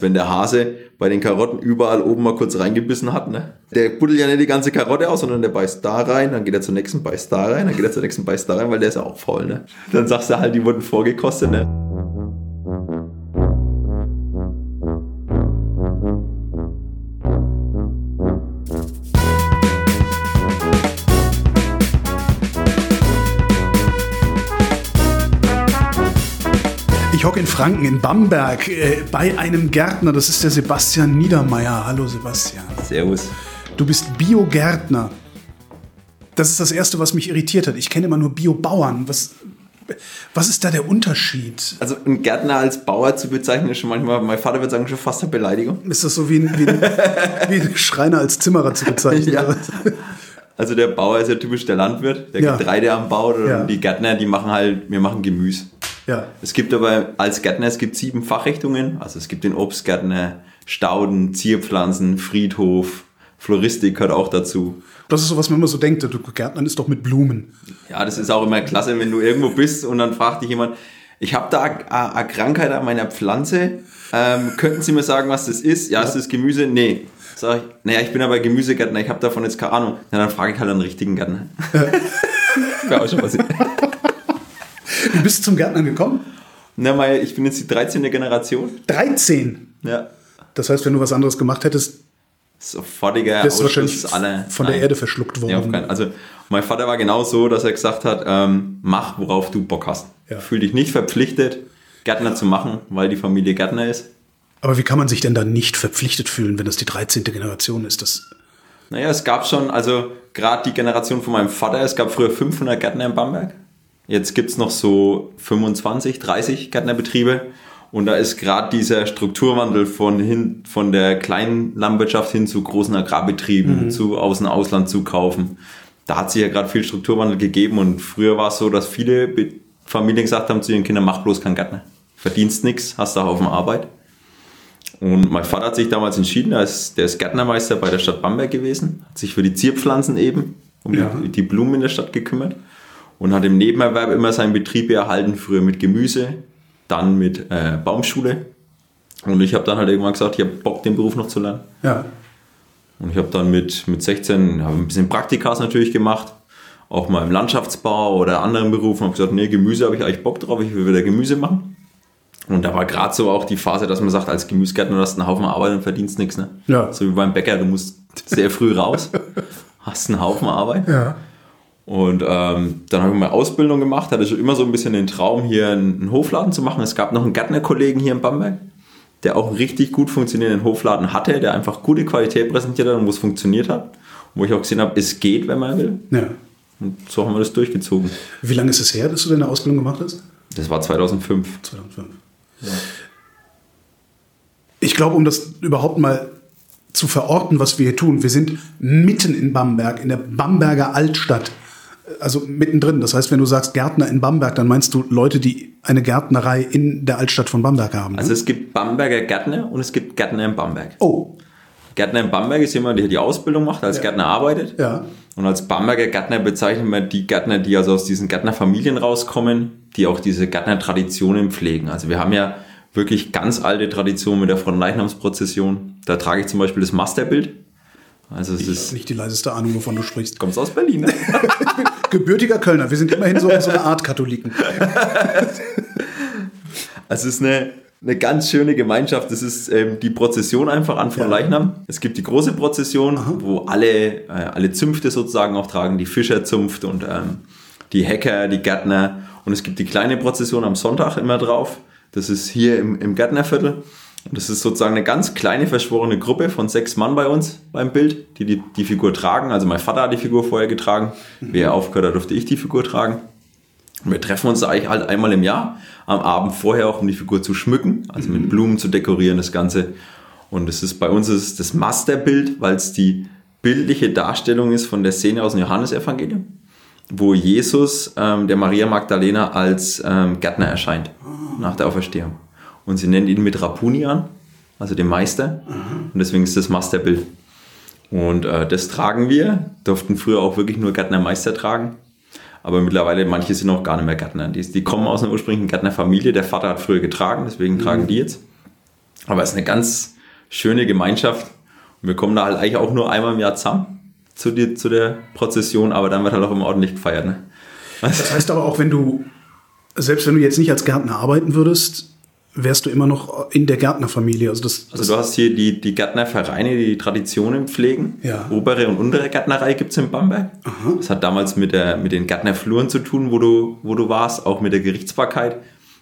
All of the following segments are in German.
Wenn der Hase bei den Karotten überall oben mal kurz reingebissen hat, ne? Der buddelt ja nicht die ganze Karotte aus, sondern der beißt da rein, dann geht er zur nächsten, beißt da rein, dann geht er zur nächsten, beißt da rein, weil der ist ja auch voll, ne? Dann sagst du halt, die wurden vorgekostet, ne? Ich hocke in Franken, in Bamberg, äh, bei einem Gärtner. Das ist der Sebastian Niedermeyer. Hallo Sebastian. Servus. Du bist Biogärtner. Das ist das Erste, was mich irritiert hat. Ich kenne immer nur Biobauern. Was, was ist da der Unterschied? Also ein Gärtner als Bauer zu bezeichnen, ist schon manchmal, mein Vater würde sagen, schon fast eine Beleidigung. Ist das so wie ein, wie ein, wie ein Schreiner als Zimmerer zu bezeichnen? Ja. Also der Bauer ist ja typisch der Landwirt, der Ja. Getreide anbaut und Ja. die Gärtner, die machen halt, wir machen Gemüse. Ja. Es gibt aber als Gärtner, es gibt sieben Fachrichtungen. Also es gibt den Obstgärtner, Stauden, Zierpflanzen, Friedhof, Floristik gehört auch dazu. Das ist so, was man immer so denkt. Du Gärtnern ist doch mit Blumen. Ja, das ist auch immer klasse, wenn du irgendwo bist und dann fragt dich jemand, ich habe da eine- Krankheit an meiner Pflanze. Ähm, könnten Sie mir sagen, was das ist? Ja, ist das Gemüse? Nee. Sag ich, naja, ich bin aber Gemüsegärtner, ich habe davon jetzt keine Ahnung. Na, dann frage ich halt einen richtigen Gärtner. Wäre auch schon passiert. Wie bist du zum Gärtnern gekommen? Na, weil ich bin jetzt die 13. Generation. 13. Ja. Das heißt, wenn du was anderes gemacht hättest, Sofortiger wärst du wahrscheinlich aller. von der Nein. Erde verschluckt Ja, worden. keinen. Also mein Vater war genau so, dass er gesagt hat, ähm, mach, worauf du Bock hast. Ja. Fühl dich nicht verpflichtet, Gärtner zu machen, weil die Familie Gärtner ist. Aber wie kann man sich denn da nicht verpflichtet fühlen, wenn das die 13. Generation ist? Das, Naja, es gab schon, also gerade die Generation von meinem Vater, es gab früher 500 Gärtner in Bamberg. Jetzt gibt's noch so 25, 30 Gärtnerbetriebe. Und da ist gerade dieser Strukturwandel von, hin, von der kleinen Landwirtschaft hin zu großen Agrarbetrieben, zu aus dem Ausland zu kaufen. Da hat sich ja gerade viel Strukturwandel gegeben. Und früher war es so, dass viele Be- Familien gesagt haben zu ihren Kindern, mach bloß keinen Gärtner. Verdienst nix, hast da Haufen Arbeit. Und mein Vater hat sich damals entschieden, er ist, der ist Gärtnermeister bei der Stadt Bamberg gewesen, hat sich für die Zierpflanzen eben, um Ja. die, die Blumen in der Stadt gekümmert und hat im Nebenerwerb immer seinen Betrieb erhalten, früher mit Gemüse, dann mit äh, Baumschule. Und ich habe dann halt irgendwann gesagt, ich habe Bock, den Beruf noch zu lernen. ja. Und ich habe dann mit, mit 16 hab ein bisschen Praktikas natürlich gemacht, auch mal im Landschaftsbau oder anderen Berufen. habe gesagt, nee, Gemüse habe ich eigentlich Bock drauf, ich will wieder Gemüse machen. Und da war gerade so auch die Phase, dass man sagt, als Gemüsegärtner du hast einen Haufen Arbeit und verdienst nichts. Ne? Ja. So wie beim Bäcker, du musst sehr früh raus, hast einen Haufen Arbeit. Ja. Und ähm, dann habe ich meine Ausbildung gemacht, hatte schon immer so ein bisschen den Traum, hier einen, Hofladen zu machen. Es gab noch einen Gärtnerkollegen hier in Bamberg, der auch einen richtig gut funktionierenden Hofladen hatte, der einfach gute Qualität präsentiert hat und wo es funktioniert hat. Und wo ich auch gesehen habe, es geht, wenn man will. ja. Und so haben wir das durchgezogen. Wie lange ist es her, dass du deine Ausbildung gemacht hast? Das war 2005. 2005. Ich glaube, um das überhaupt mal zu verorten, was wir hier tun, wir sind mitten in Bamberg, in der Bamberger Altstadt. Also mittendrin. Das heißt, wenn du sagst Gärtner in Bamberg, dann meinst du Leute, die eine Gärtnerei in der Altstadt von Bamberg haben. ne? Also es gibt Bamberger Gärtner und es gibt Gärtner in Bamberg. oh, Gärtner in Bamberg ist jemand, der die Ausbildung macht, als Gärtner arbeitet. ja. Und als Bamberger Gärtner bezeichnen wir die Gärtner, die also aus diesen Gärtnerfamilien rauskommen, die auch diese Gärtnertraditionen pflegen. Also wir haben ja wirklich ganz alte Traditionen mit der Fronleichnamsprozession. Da trage ich zum Beispiel das Masterbild. Also es Ich habe ist, nicht die leiseste Ahnung, wovon du sprichst. kommst aus Berlin, ne? Gebürtiger Kölner. Wir sind immerhin so, so eine Art Katholiken. Also es ist eine, eine ganz schöne Gemeinschaft. Das ist ähm, die Prozession einfach an von Ja. Leichnam. Es gibt die große Prozession, wo alle, äh, alle Zünfte sozusagen auch tragen, die Fischerzunft und ähm, die Hacker, die Gärtner. Und es gibt die kleine Prozession am Sonntag immer drauf. Das ist hier im, im Gärtnerviertel. Und das ist sozusagen eine ganz kleine verschworene Gruppe von sechs Mann bei uns beim Bild, die die, die Figur tragen. Also mein Vater hat die Figur vorher getragen. Wer er aufgehört hat, durfte ich die Figur tragen. Und wir treffen uns eigentlich halt einmal im Jahr, am Abend vorher auch, um die Figur zu schmücken, also mit Blumen zu dekorieren, das Ganze. Und es ist bei uns ist es das Masterbild, weil es die bildliche Darstellung ist von der Szene aus dem Johannesevangelium, wo Jesus ähm, der Maria Magdalena als ähm, Gärtner erscheint nach der Auferstehung. Und sie nennt ihn mit Rapuni an, also dem Meister. Und deswegen ist das Masterbild. Und äh, das tragen wir, durften früher auch wirklich nur Gärtnermeister tragen. Aber mittlerweile, manche sind auch gar nicht mehr Gärtner. Die, die kommen aus einer ursprünglichen Gärtnerfamilie. Der Vater hat früher getragen, deswegen tragen die jetzt. Aber es ist eine ganz schöne Gemeinschaft. Und wir kommen da halt eigentlich auch nur einmal im Jahr zusammen zu, die, zu der Prozession, aber dann wird halt auch immer ordentlich gefeiert. Ne? Das heißt aber auch, wenn du, selbst wenn du jetzt nicht als Gärtner arbeiten würdest, wärst du immer noch in der Gärtnerfamilie. Also, das, Also du hast hier die, die Gärtnervereine, die Traditionen pflegen. Ja. Obere und untere Gärtnerei gibt's in Bamberg. Das hat damals mit, der, mit den Gärtnerfluren zu tun, wo du, wo du warst, auch mit der Gerichtsbarkeit.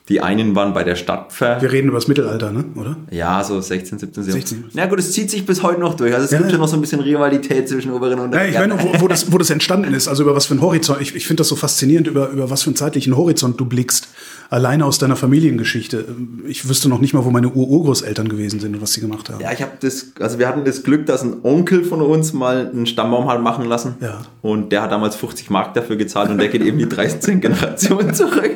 Die einen waren bei der Stadt ver... wir reden über das Mittelalter, ne? oder? Ja, so 16, 17, 17. 16. Na gut, es zieht sich bis heute noch durch. Also es Ja, gibt ja. ja noch so ein bisschen Rivalität zwischen oberen und Ja, unteren ich meine, wo, wo, das, wo das entstanden ist, also über was für einen Horizont. Ich, ich finde das so faszinierend, über, über was für einen zeitlichen Horizont du blickst. Alleine aus deiner Familiengeschichte. Ich wüsste noch nicht mal, wo meine Ur-Urgroßeltern gewesen sind und was sie gemacht haben. Ja, ich habe das, also wir hatten das Glück, dass ein Onkel von uns mal einen Stammbaum hat machen lassen. Ja. Und der hat damals 50 Mark dafür gezahlt und der geht eben die 13 Generationen zurück.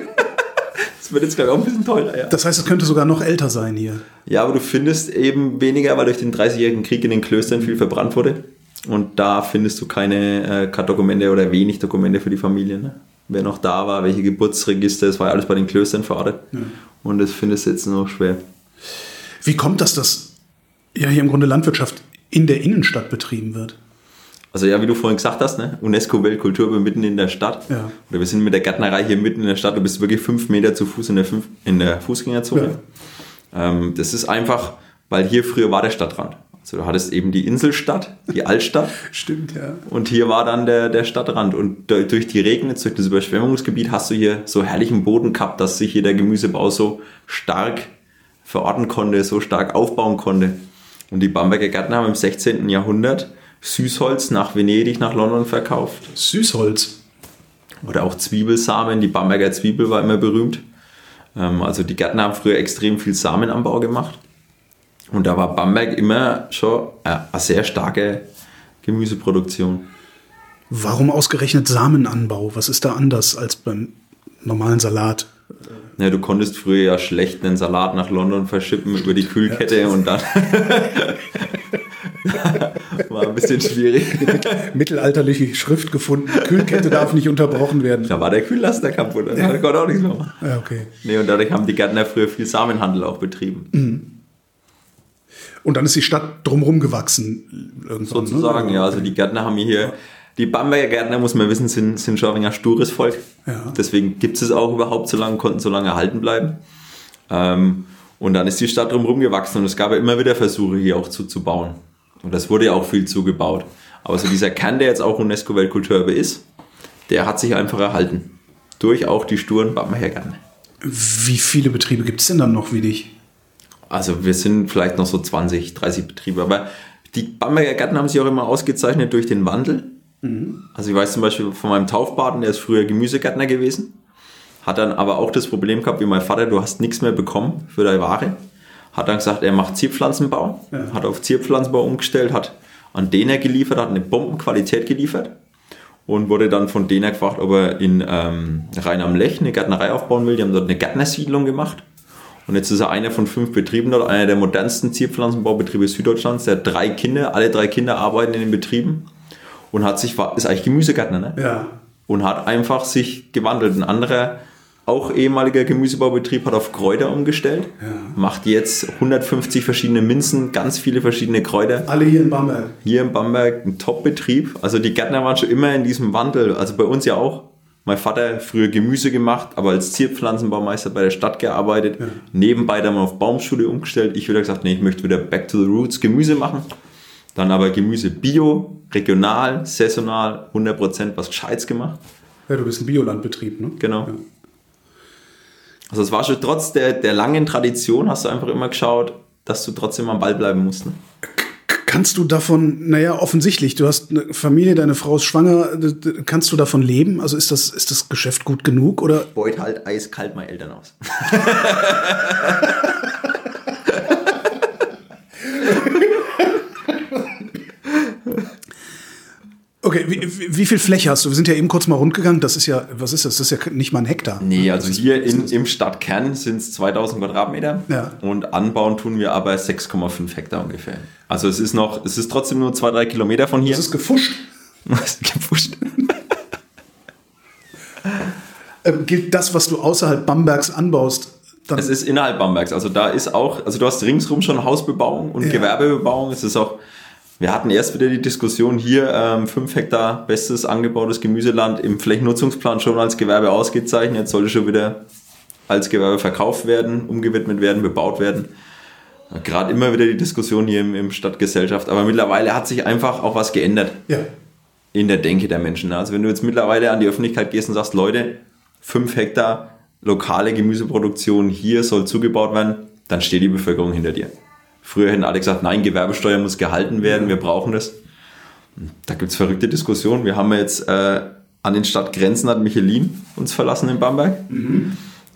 Das wird jetzt, glaube ich, auch ein bisschen teurer, ja. Das heißt, es könnte sogar noch älter sein hier. Ja, aber du findest eben weniger, weil durch den 30-jährigen Krieg in den Klöstern viel verbrannt wurde. Und da findest du keine, äh, Dokumente oder wenig Dokumente für die Familie. Ne? Wer noch da war, welche Geburtsregister, das war ja alles bei den Klöstern verortet. Und das findest du jetzt noch schwer. Wie kommt das, dass ja hier im Grunde Landwirtschaft in der Innenstadt betrieben wird? Also ja, wie du vorhin gesagt hast, ne? UNESCO-Weltkulturerbe mitten in der Stadt. Ja. Oder wir sind mit der Gärtnerei hier mitten in der Stadt. Du bist wirklich fünf Meter zu Fuß in der, fünf, in der Fußgängerzone. Ähm, das ist einfach, weil hier früher war der Stadtrand. Also du hattest eben die Inselstadt, die Altstadt. Stimmt, ja. Und hier war dann der, der Stadtrand. Und durch die Regnitz, durch das Überschwemmungsgebiet hast du hier so herrlichen Boden gehabt, dass sich hier der Gemüsebau so stark verorten konnte, so stark aufbauen konnte. Und die Bamberger Gärtner haben im 16. Jahrhundert Süßholz nach Venedig, nach London verkauft. Süßholz. Oder auch Zwiebelsamen. Die Bamberger Zwiebel war immer berühmt. Ähm, Also die Gärtner haben früher extrem viel Samenanbau gemacht. Und da war Bamberg immer schon äh, eine sehr starke Gemüseproduktion. Warum ausgerechnet Samenanbau? Was ist da anders als beim normalen Salat? Ja, du konntest früher ja schlecht einen Salat nach London verschippen über die Kühlkette und dann war ein bisschen schwierig. Mittelalterliche Schrift gefunden. Kühlkette darf nicht unterbrochen werden. Da war der Kühllaster kaputt, da konnte auch nichts mehr machen. Ja, okay. Nee, und dadurch haben die Gärtner früher viel Samenhandel auch betrieben. Und dann ist die Stadt drumherum gewachsen. Irgendwann, Sozusagen, ne? ja. Also die Gärtner haben hier, die Bamberger Gärtner, muss man wissen, sind, sind schon ein stures Volk. Ja. Deswegen gibt es es auch überhaupt so lange, konnten so lange erhalten bleiben. Ähm, und dann ist die Stadt drumherum gewachsen und es gab ja immer wieder Versuche, hier auch zuzubauen. Und das wurde ja auch viel zugebaut. Aber so dieser Kern, der jetzt auch UNESCO-Weltkulturerbe ist, der hat sich einfach erhalten. Durch auch die sturen Bamberger Gärtner. Wie viele Betriebe gibt es denn dann noch wie dich? Also wir sind vielleicht noch so 20, 30 Betriebe, aber die Bamberger Gärten haben sich auch immer ausgezeichnet durch den Wandel. Also ich weiß zum Beispiel von meinem Taufpaten, der ist früher Gemüsegärtner gewesen, hat dann aber auch das Problem gehabt wie mein Vater, du hast nichts mehr bekommen für deine Ware. Hat dann gesagt, er macht Zierpflanzenbau, Ja. hat auf Zierpflanzenbau umgestellt, hat an Däner geliefert, hat eine Bombenqualität geliefert und wurde dann von Däner gefragt, ob er in ähm, Rhein am Lech eine Gärtnerei aufbauen will. Die haben dort eine Gärtnersiedlung gemacht. Und jetzt ist er einer von fünf Betrieben dort, einer der modernsten Zierpflanzenbaubetriebe Süddeutschlands. Der hat drei Kinder, alle drei Kinder arbeiten in den Betrieben und hat sich, ist eigentlich Gemüsegärtner, ne? Ja. Und hat einfach sich gewandelt. Ein anderer, auch ehemaliger Gemüsebaubetrieb, hat auf Kräuter umgestellt, macht jetzt 150 verschiedene Minzen, ganz viele verschiedene Kräuter Alle hier in Bamberg. hier in Bamberg ein Top-Betrieb. Also die Gärtner waren schon immer in diesem Wandel. Also bei uns ja auch. Mein Vater früher Gemüse gemacht, aber als Zierpflanzenbaumeister bei der Stadt gearbeitet. Nebenbei dann mal auf Baumschule umgestellt. Ich wieder gesagt, nee, ich möchte wieder back to the roots Gemüse machen. Dann aber Gemüse bio, regional, saisonal, 100% was Gescheites gemacht. Ja, du bist ein Biolandbetrieb, ne? Genau. Also es war schon trotz der, der langen Tradition, hast du einfach immer geschaut, dass du trotzdem am Ball bleiben musst. Ne? Kannst du davon, naja, offensichtlich, du hast eine Familie, deine Frau ist schwanger, kannst du davon leben? Also ist das, ist das Geschäft gut genug oder? Beut halt eiskalt meine Eltern aus. Okay, wie, wie viel Fläche hast du? Wir sind ja eben kurz mal rundgegangen. Das ist ja, was ist das? Das ist ja nicht mal ein Hektar. Nee, also hier in, im Stadtkern sind es 2000 Quadratmeter Ja. und anbauen tun wir aber 6,5 Hektar ungefähr. Also es ist noch, es ist trotzdem nur zwei, drei Kilometer von hier. Das ist gefuscht. Was gepusht. Ähm, gilt das, was du außerhalb Bambergs anbaust, dann. Es ist innerhalb Bambergs. Also da ist auch, also du hast ringsrum schon Hausbebauung und Ja. Gewerbebebauung. Es ist auch, wir hatten erst wieder die Diskussion hier, ähm, 5 Hektar bestes angebautes Gemüseland im Flächennutzungsplan schon als Gewerbe ausgezeichnet. Jetzt sollte schon wieder als Gewerbe verkauft werden, umgewidmet werden, bebaut werden. Gerade immer wieder die Diskussion hier im, im Stadtgesellschaft. Aber mittlerweile hat sich einfach auch was geändert ja. in der Denke der Menschen. Also wenn du jetzt mittlerweile an die Öffentlichkeit gehst und sagst, Leute, 5 Hektar lokale Gemüseproduktion hier soll zugebaut werden, dann steht die Bevölkerung hinter dir. Früher hätten alle gesagt, nein, Gewerbesteuer muss gehalten werden, wir brauchen das. Da gibt's verrückte Diskussionen. Wir haben jetzt äh, an den Stadtgrenzen hat Michelin uns verlassen in Bamberg.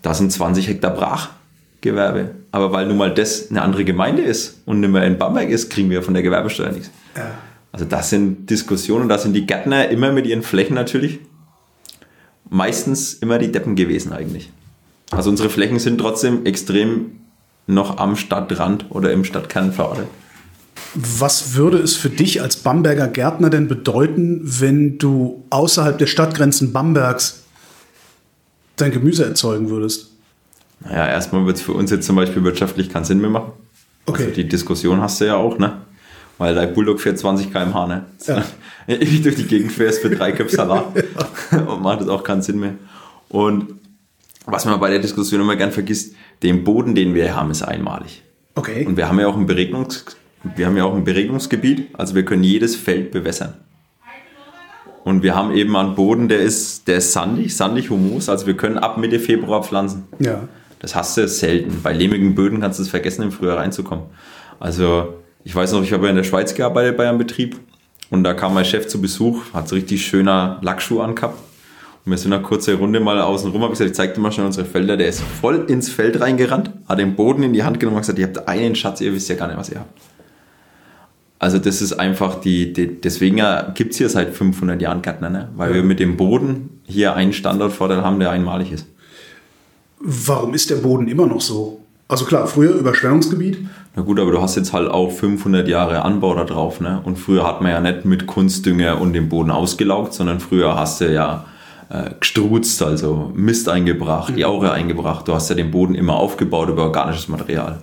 Da sind 20 Hektar Brachgewerbe. Aber weil nun mal das eine andere Gemeinde ist und nicht mehr in Bamberg ist, kriegen wir von der Gewerbesteuer nichts. ja. Also das sind Diskussionen, da sind die Gärtner immer mit ihren Flächen natürlich meistens immer die Deppen gewesen eigentlich. Also unsere Flächen sind trotzdem extrem noch am Stadtrand oder im Stadtkern verortet. Was würde es für dich als Bamberger Gärtner denn bedeuten, wenn du außerhalb der Stadtgrenzen Bambergs dein Gemüse erzeugen würdest? Naja, erstmal wird es für uns jetzt zum Beispiel wirtschaftlich keinen Sinn mehr machen. Okay. Also die Diskussion hast du ja auch, ne? Weil dein Bulldog fährt 20 km/h, ne? Ja. Ewig durch die Gegend fährst für drei Köpfe Salat. Und macht das auch keinen Sinn mehr. Und was man bei der Diskussion immer gern vergisst, den Boden, den wir haben, ist einmalig. Okay. Und wir haben ja auch ein Beregnungs wir haben ja auch ein Beregnungsgebiet, also wir können jedes Feld bewässern. Und wir haben eben einen Boden, der ist, der ist sandig, sandig humus, also wir können ab Mitte Februar pflanzen. ja. Das hast du selten. Bei lehmigen Böden kannst du es vergessen, im Frühjahr reinzukommen. Also, ich weiß noch, ich habe ja in der Schweiz gearbeitet bei einem Betrieb und da kam mein Chef zu Besuch, hat so richtig schöner Lackschuh angehabt. Wir sind eine kurze Runde mal außen rum, habe gesagt, ich zeig dir mal schnell unsere Felder. Der ist voll ins Feld reingerannt, hat den Boden in die Hand genommen und gesagt, ihr habt einen Schatz, ihr wisst ja gar nicht, was ihr habt. Also das ist einfach die, die deswegen gibt es hier seit 500 Jahren Gärtner, ne? weil wir mit dem Boden hier einen Standortvorteil haben, der einmalig ist. Warum ist der Boden immer noch so? Also klar, früher Überschwemmungsgebiet. Na gut, aber du hast jetzt halt auch 500 Jahre Anbau da drauf, ne? Und früher hat man ja nicht mit Kunstdünger und dem Boden ausgelaugt, sondern früher hast du ja äh, gestruzt, also Mist eingebracht, Jaure eingebracht. Du hast ja den Boden immer aufgebaut über organisches Material.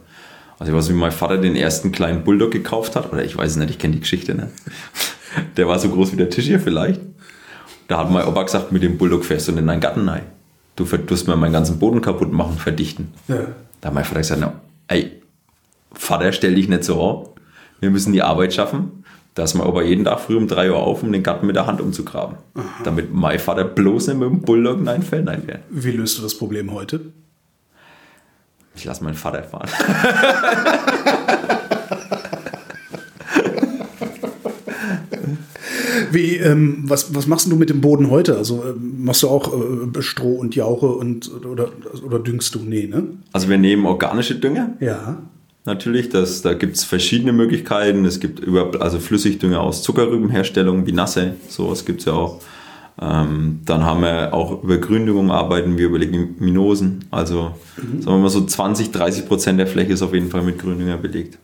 Also ich weiß, wie mein Vater den ersten kleinen Bulldog gekauft hat, oder ich weiß es nicht, ich kenne die Geschichte, ne? Der war so groß wie der Tisch hier vielleicht. Da hat mein Opa gesagt, mit dem Bulldog fährst du in deinen Garten rein. Du tust mir meinen ganzen Boden kaputt machen, verdichten. Ja. Da hat mein Vater gesagt, ey, Vater, stell dich nicht so an. Wir müssen die Arbeit schaffen. Da ist mein Opa jeden Tag früh um 3 Uhr auf, um den Garten mit der Hand umzugraben. Damit mein Vater bloß nicht mit dem Bulldog in ein Feld reinfährt. Wie löst du das Problem heute? Ich lasse meinen Vater fahren. Wie, ähm, was, was machst du mit dem Boden heute? Also ähm, machst du auch äh, Stroh und Jauche und oder, oder düngst du? Nee, ne? Also wir nehmen organische Dünger. Ja. Natürlich, das, da gibt es verschiedene Möglichkeiten. Es gibt über, also Flüssigdünger aus Zuckerrübenherstellung, wie Nasse, sowas gibt es ja auch. Ähm, dann haben wir auch über Gründüngung arbeiten wir über Leguminosen. Also sagen wir mal so 20, 30 Prozent der Fläche ist auf jeden Fall mit Gründünger belegt.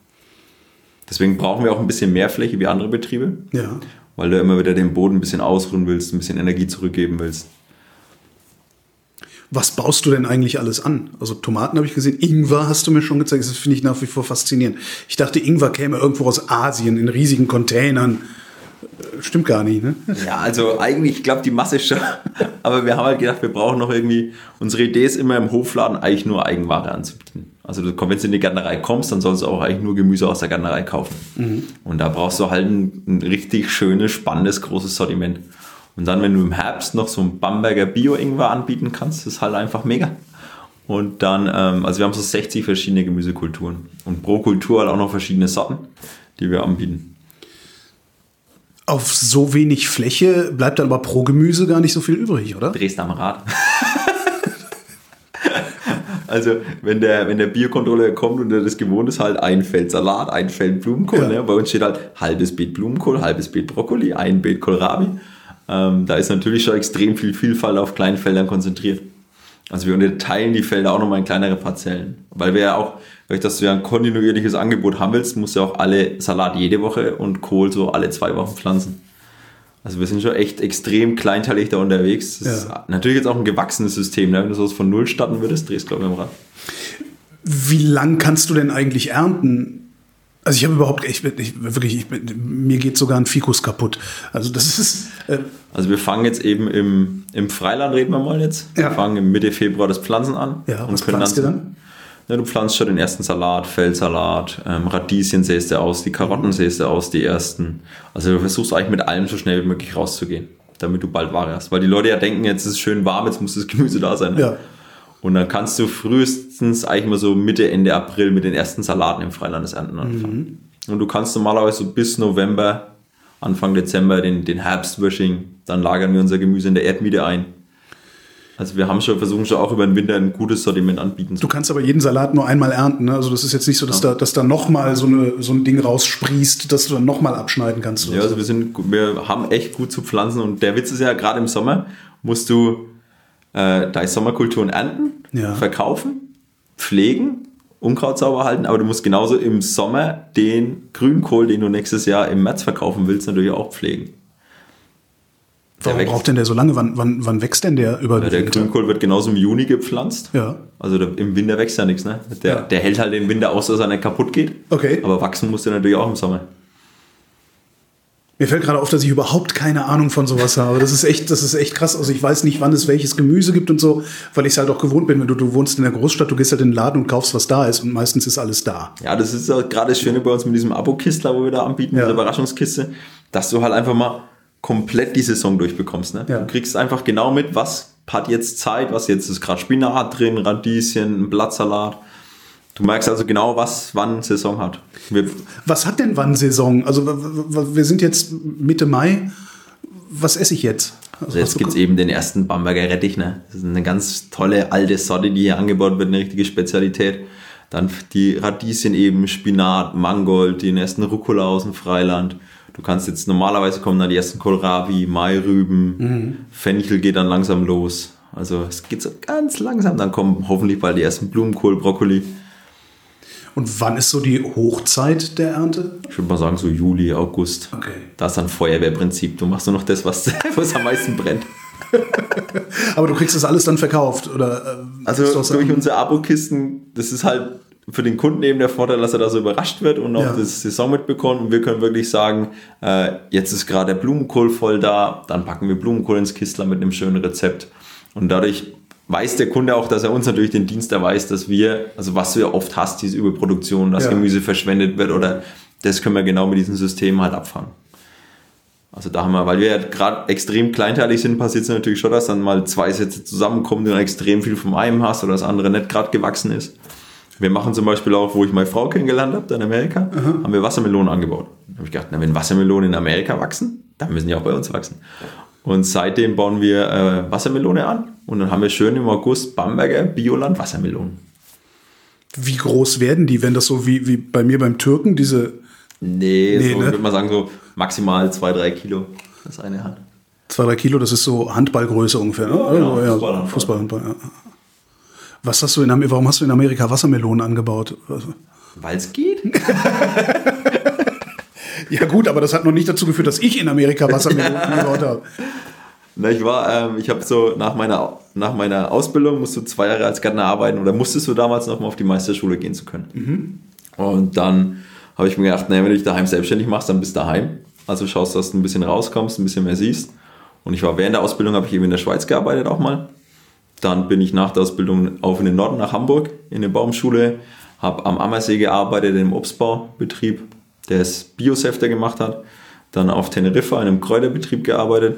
Deswegen brauchen wir auch ein bisschen mehr Fläche wie andere Betriebe, Ja. weil du immer wieder den Boden ein bisschen ausruhen willst, ein bisschen Energie zurückgeben willst. Was baust du denn eigentlich alles an? Also Tomaten habe ich gesehen, Ingwer hast du mir schon gezeigt, das finde ich nach wie vor faszinierend. Ich dachte, Ingwer käme irgendwo aus Asien in riesigen Containern. Äh, Stimmt gar nicht, ne? Ja, also eigentlich, ich glaube, die Masse schon. Aber wir haben halt gedacht, wir brauchen noch irgendwie, unsere Idee ist immer im Hofladen eigentlich nur Eigenware anzubieten. Also du, wenn du in die Gärtnerei kommst, dann sollst du auch eigentlich nur Gemüse aus der Gärtnerei kaufen. Und da brauchst du halt ein, ein richtig schönes, spannendes, großes Sortiment. Und dann, wenn du im Herbst noch so ein Bamberger Bio-Ingwer anbieten kannst, ist halt einfach mega. Und dann, ähm, also wir haben so 60 verschiedene Gemüsekulturen. Und pro Kultur halt auch noch verschiedene Sorten, die wir anbieten. Auf so wenig Fläche bleibt dann aber pro Gemüse gar nicht so viel übrig, oder? drehst am Rad. also, wenn der, wenn der Biercontroller kommt und der das gewohnt ist, halt ein Feld Salat, ein Feld Blumenkohl. Ja. Ne? Bei uns steht halt halbes Beet Blumenkohl, halbes Beet Brokkoli, ein Beet Kohlrabi. Ähm, da ist natürlich schon extrem viel Vielfalt auf kleinen Feldern konzentriert. Also wir unterteilen die Felder auch nochmal in kleinere Parzellen. Weil wir ja auch, dadurch, dass du ja ein kontinuierliches Angebot haben willst, musst du ja auch alle Salat jede Woche und Kohl so alle zwei Wochen pflanzen. Also wir sind schon echt extrem kleinteilig da unterwegs. Das Ja. ist natürlich jetzt auch ein gewachsenes System. Ne? Wenn du sowas von Null starten würdest, drehst du glaube ich am Rad. Wie lang kannst du denn eigentlich ernten? Also ich habe überhaupt, ich, ich wirklich, ich, mir geht sogar ein Fikus kaputt. Also das ist. Äh, also wir fangen jetzt eben im, im Freiland, reden wir mal jetzt. Ja. Wir fangen im Mitte Februar das Pflanzen an. Ja, und was können pflanzt ihr dann? Ja, du pflanzt schon den ersten Salat, Feldsalat, ähm, Radieschen säst du aus, die Karotten säst du aus, die ersten. Also du versuchst eigentlich mit allem so schnell wie möglich rauszugehen, damit du bald Ware hast. Weil die Leute ja denken, jetzt ist es schön warm, jetzt muss das Gemüse da sein. ne? Ja. Und dann kannst du frühestens eigentlich mal so Mitte, Ende April mit den ersten Salaten im Freilandesernten anfangen. Und du kannst normalerweise so bis November, Anfang Dezember den, den Herbstwashing, dann lagern wir unser Gemüse in der Erdmiete ein. Also wir haben schon, versuchen schon auch über den Winter ein gutes Sortiment anbieten Du kannst aber jeden Salat nur einmal ernten. Ne? Also das ist jetzt nicht so, dass da, dass da nochmal so, eine, so ein Ding raussprießt, dass du dann nochmal abschneiden kannst. Ja, so. also wir sind, wir haben echt gut zu pflanzen und der Witz ist ja, gerade im Sommer musst du äh, deine Sommerkulturen ernten, Ja. verkaufen, pflegen, Unkraut sauber halten, aber du musst genauso im Sommer den Grünkohl, den du nächstes Jahr im März verkaufen willst, natürlich auch pflegen. Warum wächst. braucht denn der so lange? Wann, wann, wann wächst denn der über Ja, der Winter? Grünkohl wird genauso im Juni gepflanzt. Ja. Also der, im Winter wächst ja nichts, ne? Der, Ja. der hält halt den Winter aus, dass er nicht kaputt geht. Okay. Aber wachsen muss der natürlich auch im Sommer. Mir fällt gerade auf, dass ich überhaupt keine Ahnung von sowas habe. Das ist echt, das ist echt krass. Also ich weiß nicht, wann es welches Gemüse gibt und so, weil ich es halt auch gewohnt bin. Wenn du, du wohnst in der Großstadt, du gehst halt in den Laden und kaufst, was da ist und meistens ist alles da. Ja, das ist ja gerade das Schöne bei uns mit diesem Abo-Kistler, wo wir da anbieten, Ja. diese Überraschungskiste, dass du halt einfach mal komplett die Saison durchbekommst. Ne? Ja. Du kriegst einfach genau mit, was hat jetzt Zeit, was jetzt ist gerade Spinat drin, Radieschen, ein Blattsalat. Du merkst also genau, was wann Saison hat. Wir, Was hat denn wann Saison? Also wir sind jetzt Mitte Mai. Was esse ich jetzt? also jetzt gibt's eben den ersten Bamberger Rettich. Ne? Das ist eine ganz tolle alte Sorte, die hier angebaut wird, eine richtige Spezialität. Dann die Radieschen eben, Spinat, Mangold, den ersten Rucola aus dem Freiland. Du kannst jetzt normalerweise kommen dann die ersten Kohlrabi, Mairüben, Fenchel geht dann langsam los. Also es geht so ganz langsam, dann kommen hoffentlich bald die ersten Blumenkohl, Brokkoli. Und wann ist so die Hochzeit der Ernte? Ich würde mal sagen so Juli, August. Okay. Da ist dann Feuerwehrprinzip. Du machst nur noch das, was, was am meisten brennt. Aber du kriegst das alles dann verkauft, oder? äh, Also durch unsere Abo-Kisten, das ist halt für den Kunden eben der Vorteil, dass er da so überrascht wird und auch Ja. das Saison mitbekommt. Und wir können wirklich sagen, äh, jetzt ist gerade der Blumenkohl voll da, dann packen wir Blumenkohl ins Kistler mit einem schönen Rezept. Und dadurch weiß der Kunde auch, dass er uns natürlich den Dienst erweist, dass wir, also was du ja oft hast, diese Überproduktion, dass Ja. Gemüse verschwendet wird oder das können wir genau mit diesem System halt abfangen. Also da haben wir, weil wir ja gerade extrem kleinteilig sind, passiert es natürlich schon, dass dann mal zwei Sätze zusammenkommen, du dann extrem viel vom einen hast oder das andere nicht gerade gewachsen ist. Wir machen zum Beispiel auch, wo ich meine Frau kennengelernt habe, in Amerika, haben wir Wassermelonen angebaut. Da habe ich gedacht, na, wenn Wassermelonen in Amerika wachsen, dann müssen die auch bei uns wachsen. Und seitdem bauen wir äh, Wassermelone an und dann haben wir schön im August Bamberger Bioland Wassermelonen. Wie groß werden die, wenn das so wie, wie bei mir beim Türken, diese Nee, Nee, so ne? würde man sagen, so maximal zwei, drei Kilo. Das eine Hand. zwei, drei Kilo, das ist so Handballgröße ungefähr. Ne? Ja, genau, Also, ja, Fußball, Handball. Fußball, Handball, ja. Was hast du in Amerika, warum hast du in Amerika Wassermelonen angebaut? Weil es geht. Ja gut, aber das hat noch nicht dazu geführt, dass ich in Amerika Wassermelonen angebaut habe. Na, ich war, ähm, ich habe so nach meiner, nach meiner Ausbildung musst du zwei Jahre als Gärtner arbeiten oder musstest du damals noch mal auf die Meisterschule gehen zu können. Und dann habe ich mir gedacht, naja, wenn du dich daheim selbstständig machst, dann bist du daheim. Also schaust, dass du ein bisschen rauskommst, ein bisschen mehr siehst. Und ich war während der Ausbildung, habe ich eben in der Schweiz gearbeitet auch mal. Dann bin ich nach der Ausbildung auf in den Norden nach Hamburg in eine Baumschule, habe am Ammersee gearbeitet, im Obstbaubetrieb, der es Biosäfte gemacht hat. Dann auf Teneriffa in einem Kräuterbetrieb gearbeitet.